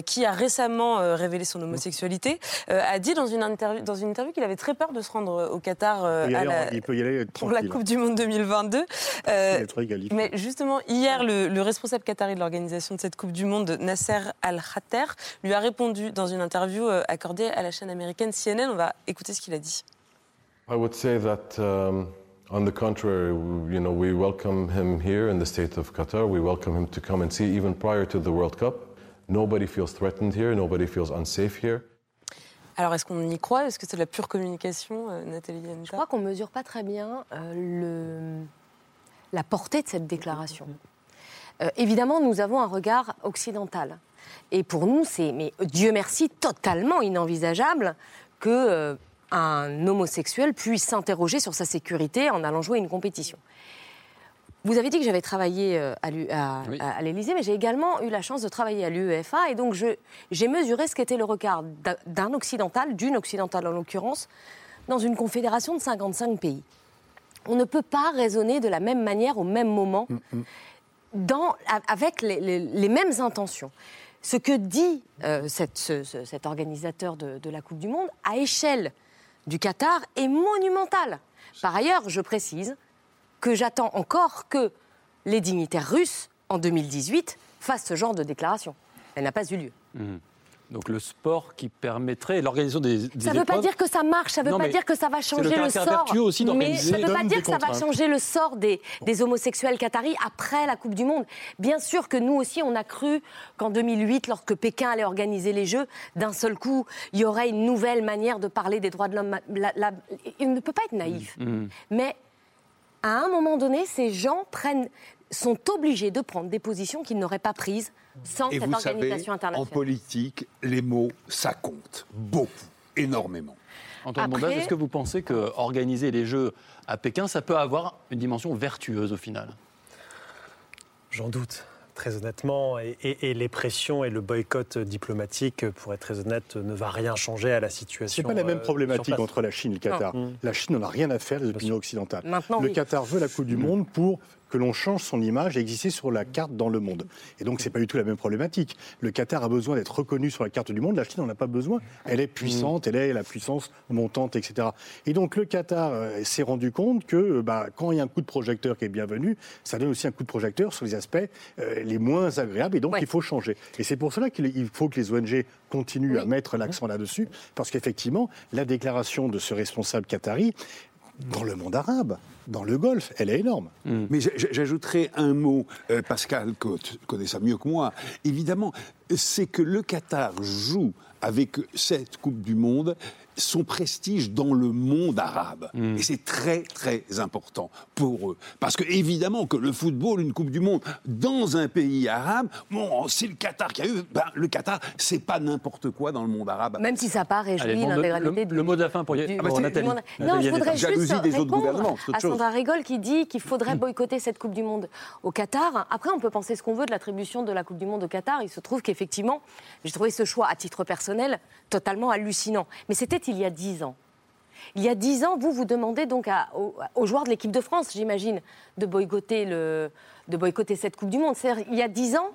qui a récemment révélé son homosexualité, a dit dans une interview, dans une interview qu'il avait très peur de se rendre au Qatar à la il peut y aller pour la Coupe du Monde 2022. Euh, mais justement, hier, le, responsable qatari de l'organisation de cette Coupe du Monde, Nasser Al-Khater, lui a répondu dans une interview euh, accordée à la chaîne américaine CNN. On va écouter ce qu'il a dit. I would say that, um, on the contrary, you know, we welcome him here in the state of Qatar. We welcome him to come and see even prior to the World Cup. Nobody feels threatened here. Nobody feels unsafe here. Alors, est-ce qu'on y croit? Est-ce que c'est de la pure communication, euh, Nathalie Je crois qu'on ne mesure pas très bien euh, le... la portée de cette déclaration. Euh, évidemment, nous avons un regard occidental. Et pour nous, c'est, mais Dieu merci, totalement inenvisageable que un homosexuel puisse s'interroger sur sa sécurité en allant jouer une compétition. Vous avez dit que j'avais travaillé euh, à, l'Élysée, mais j'ai également eu la chance de travailler à l'UEFA. Et donc, j'ai mesuré ce qu'était le regard d'un occidental, d'une occidentale en l'occurrence, dans une confédération de 55 pays. On ne peut pas raisonner de la même manière au même moment, mm, mm. dans, avec les, mêmes intentions. Ce que dit euh, cet organisateur de, de la Coupe du Monde, à échelle du Qatar, est monumental. Par ailleurs, je précise, que j'attends encore que les dignitaires russes, en 2018, fassent ce genre de déclaration. Elle n'a pas eu lieu. Mmh. Donc le sport qui permettrait l'organisation des, des Ça ne veut pas dire que ça marche, ça ne veut pas dire que ça va changer le, sort. Aussi mais ça ne veut pas dire que ça va changer le sort des, des, homosexuels qataris après la Coupe du Monde. Bien sûr que nous aussi, on a cru qu'en 2008, lorsque Pékin allait organiser les Jeux, d'un seul coup, il y aurait une nouvelle manière de parler des droits de l'homme. Il ne peut pas être naïf. Mmh. Mais à un moment donné, ces gens prennent, sont obligés de prendre des positions qu'ils n'auraient pas prises sans cette organisation internationale. En politique, les mots, ça compte beaucoup, énormément. Antoine Après... est-ce que vous pensez que organiser les Jeux à Pékin, ça peut avoir une dimension vertueuse au final? J'en doute très honnêtement, et, les pressions et le boycott diplomatique, pour être très honnête, ne va rien changer à la situation. C'est pas la même euh, problématique entre la Chine et le Qatar. La Chine n'en a rien à faire des opinions occidentales. le Qatar veut la Coupe du Monde pour que l'on change son image et exister sur la carte dans le monde. Et donc, c'est pas du tout la même problématique. Le Qatar a besoin d'être reconnu sur la carte du monde. La Chine n'en a pas besoin. Elle est puissante, elle est la puissance montante, etc. Et donc, le Qatar euh, s'est rendu compte que euh, bah, quand il y a un coup de projecteur qui est bienvenu, ça donne aussi un coup de projecteur sur les aspects euh, les moins agréables. Et donc, il faut changer. Et c'est pour cela qu'il faut que les ONG continuent à mettre l'accent là-dessus, parce qu'effectivement, la déclaration de ce responsable qatari, dans le monde arabe, dans le Golfe, elle est énorme. Mm. Mais j'ajouterai un mot, euh, Pascal connaît ça mieux que moi. Évidemment, c'est que le Qatar joue avec cette Coupe du Monde son prestige dans le monde arabe. Hmm. Et c'est très, très important pour eux. Parce que, évidemment, que le football, une Coupe du Monde, dans un pays arabe, bon, c'est le Qatar qui a eu. Ben, le Qatar, c'est pas n'importe quoi dans le monde arabe. Même si ça part réjouit bon, le, l'intégralité le- le mot de la fin pour, y... du- pour du- Nathalie. du monde. Non, je voudrais juste répondre à. Sandra Rigol qui dit qu'il faudrait boycotter cette Coupe du Monde au Qatar. Après, on peut penser ce qu'on veut de l'attribution de la Coupe du Monde au Qatar. Il se trouve qu'effectivement, j'ai trouvé ce choix à titre personnel totalement hallucinant. Mais c'était il y a dix ans. Il y a dix ans, vous vous demandez donc aux, aux joueurs de l'équipe de France, j'imagine, de boycotter, le, de boycotter cette Coupe du Monde. C'est-à-dire, il y a dix ans,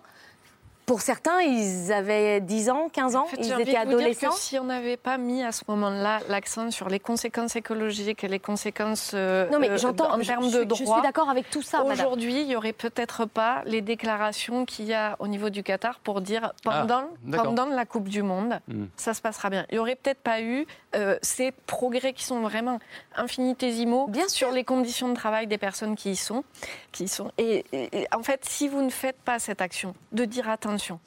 pour certains, ils avaient 10 ans, 15 ans, En fait, ils étaient vous dire adolescents. que si on n'avait pas mis à ce moment-là l'accent sur les conséquences écologiques et les conséquences euh, Non, mais euh, j'entends, en je- termes de je suis droits, d'accord avec tout ça, madame. Aujourd'hui, il n'y aurait peut-être pas les déclarations qu'il y a au niveau du Qatar pour dire pendant, Ah, d'accord. pendant la Coupe du Monde, Hmm. ça se passera bien. Il n'y aurait peut-être pas eu euh, ces progrès qui sont vraiment infinitésimaux sur les conditions de travail des personnes qui y sont. Qui y sont. Et, et- et en fait, si vous ne faites pas cette action de dire attention,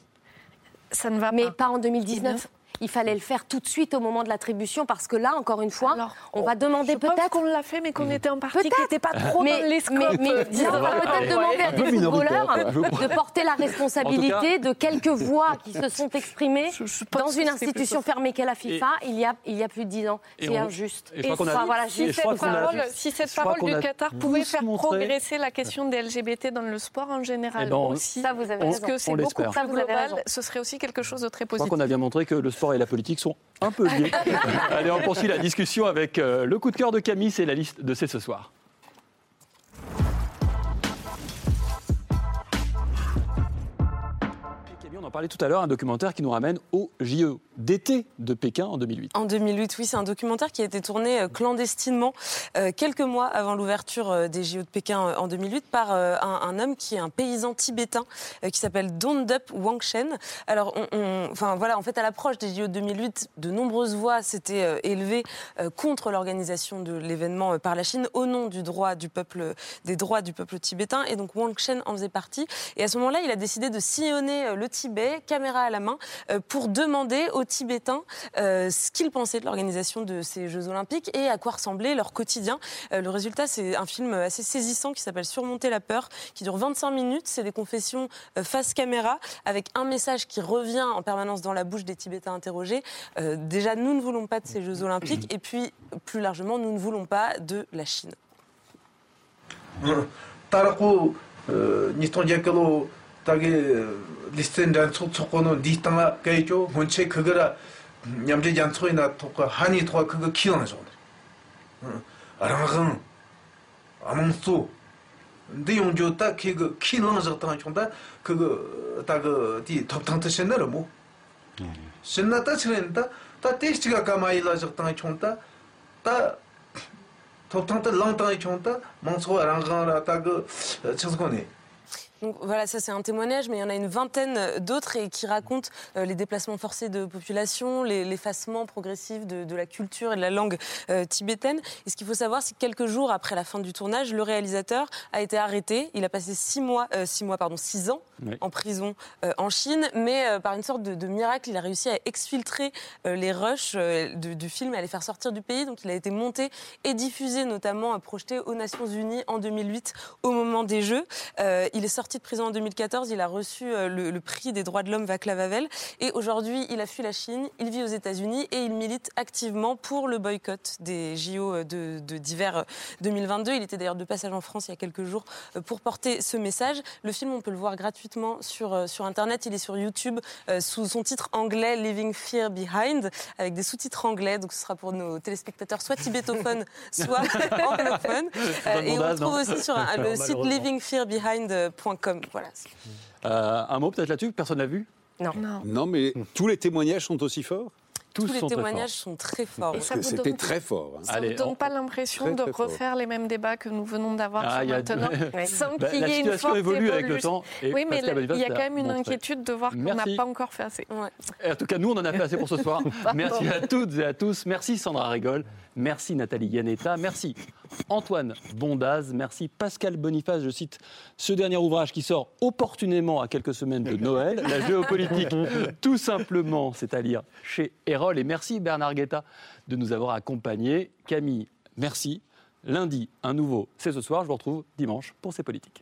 ça ne va Mais pas. pas en 2019. Il fallait le faire tout de suite au moment de l'attribution parce que là, encore une fois, on va demander peut-être. qu'on l'a fait, mais qu'on était en partie qui n'était pas trop mais, dans les mais, scopes. mais (laughs) disons, on va peut-être demander à des footballeurs de porter la responsabilité de quelques voix qui se sont (laughs) exprimées dans une institution fermée qu'est la FIFA il y a, il y a plus de 10 ans. C'est injuste. et a- voilà, Si cette parole, si cette du Qatar pouvait faire progresser la question des LGBT dans le sport en général Eh ben, aussi, Ça, vous avez parce raison. que c'est On beaucoup plus Ça, vous avez global, ce serait aussi quelque chose de très Je crois positif. qu'on a bien montré que le sport et la politique sont un peu liés. (laughs) Allez, on poursuit la discussion avec euh, le coup de cœur de Camille, c'est la liste de C'est ce soir. En parlait tout à l'heure, un documentaire qui nous ramène au JE d'été de Pékin en 2008. En 2008, oui, c'est un documentaire qui a été tourné euh, clandestinement euh, quelques mois avant l'ouverture euh, des JO de Pékin en 2008 par un, homme qui est un paysan tibétain qui s'appelle Dondup Wangshen. Alors, enfin voilà, en fait, à l'approche des JO de 2008, de nombreuses voix s'étaient élevées contre l'organisation de l'événement par la Chine au nom du droit du peuple, des droits du peuple tibétain. Et donc Wangshen en faisait partie. Et à ce moment-là, il a décidé de sillonner le Tibet, caméra à la main, euh, pour demander aux Tibétains euh, ce qu'ils pensaient de l'organisation de ces Jeux Olympiques et à quoi ressemblait leur quotidien. Euh, le résultat, c'est un film assez saisissant qui s'appelle Surmonter la peur, qui dure 25 minutes. C'est des confessions face caméra avec un message qui revient en permanence dans la bouche des Tibétains interrogés. Déjà, nous ne voulons pas de ces Jeux Olympiques et puis, plus largement, nous ne voulons pas de la Chine. 따라고 니톤제클로 따게 리스텐 잔소 초코는 니땅아 게이죠 본체 그거라 냠제 잔소이나 토가 한이 토가 그거 키우는 소 아랑은 아몽수 근데 용조 딱 그거 키우는 적당 총다 그거 딱그 톱탕트 신나를 뭐 신나다 치는다 다 테스트가 가마이라 적당 총다 다 톱탕트 랑땅이 총다 멍소 아랑가라 딱그 청소코네 Donc voilà, ça c'est un témoignage, mais il y en a une vingtaine d'autres et qui racontent euh, les déplacements forcés de population, l'effacement progressif de, de la culture et de la langue euh, tibétaine. Et ce qu'il faut savoir, c'est que quelques jours après la fin du tournage, le réalisateur a été arrêté. Il a passé six mois, euh, six mois, pardon, six ans Oui. en prison en Chine, mais par une sorte de, de miracle, il a réussi à exfiltrer les rushs du, film et à les faire sortir du pays. Donc il a été monté et diffusé, notamment projeté aux Nations Unies en 2008 au moment des Jeux. Il est sorti de prison en 2014, il a reçu euh, le, le prix des droits de l'homme Václav Havel et aujourd'hui il a fui la Chine, il vit aux États-Unis et il milite activement pour le boycott des JO de- d'hiver euh, 2022. Il était d'ailleurs de passage en France il y a quelques jours euh, pour porter ce message. Le film, on peut le voir gratuitement sur, euh, sur Internet. Il est sur YouTube euh, sous son titre anglais Leaving Fear Behind avec des sous-titres anglais. Donc ce sera pour nos téléspectateurs soit tibétophones, (laughs) soit anglophones. Euh, et on le trouve aussi sur un- le (laughs) site livingfearbehind.com. Voilà. Euh, un mot peut-être là-dessus, personne n'a vu? Non. Non, mais tous les témoignages sont aussi forts? Tous, Tous les sont très témoignages sont très forts. Et ça que vous c'était donne- très fort. hein. Ça ne on- pas l'impression de très fort. refaire les mêmes débats que nous venons d'avoir Ah, a- maintenant, Ouais. (laughs) sans Bah, qu'il la y ait une situation forte évolue avec le temps. et Oui, mais il y a quand l'a même une montré. inquiétude de voir qu'on n'a pas encore fait assez. Ouais. En tout cas, nous, on en a fait assez pour ce soir. (laughs) Merci à toutes et à tous. Merci Sandra Rigol. Merci Nathalie Yanetta. Merci Antoine Bondaz. Merci Pascal Boniface. Je cite ce dernier ouvrage qui sort opportunément à quelques semaines de Noël. La géopolitique, (laughs) tout simplement, c'est à lire chez Erol. Et merci Bernard Guetta de nous avoir accompagnés. Camille, merci. Lundi, un nouveau C'est ce soir. Je vous retrouve dimanche pour ces politiques.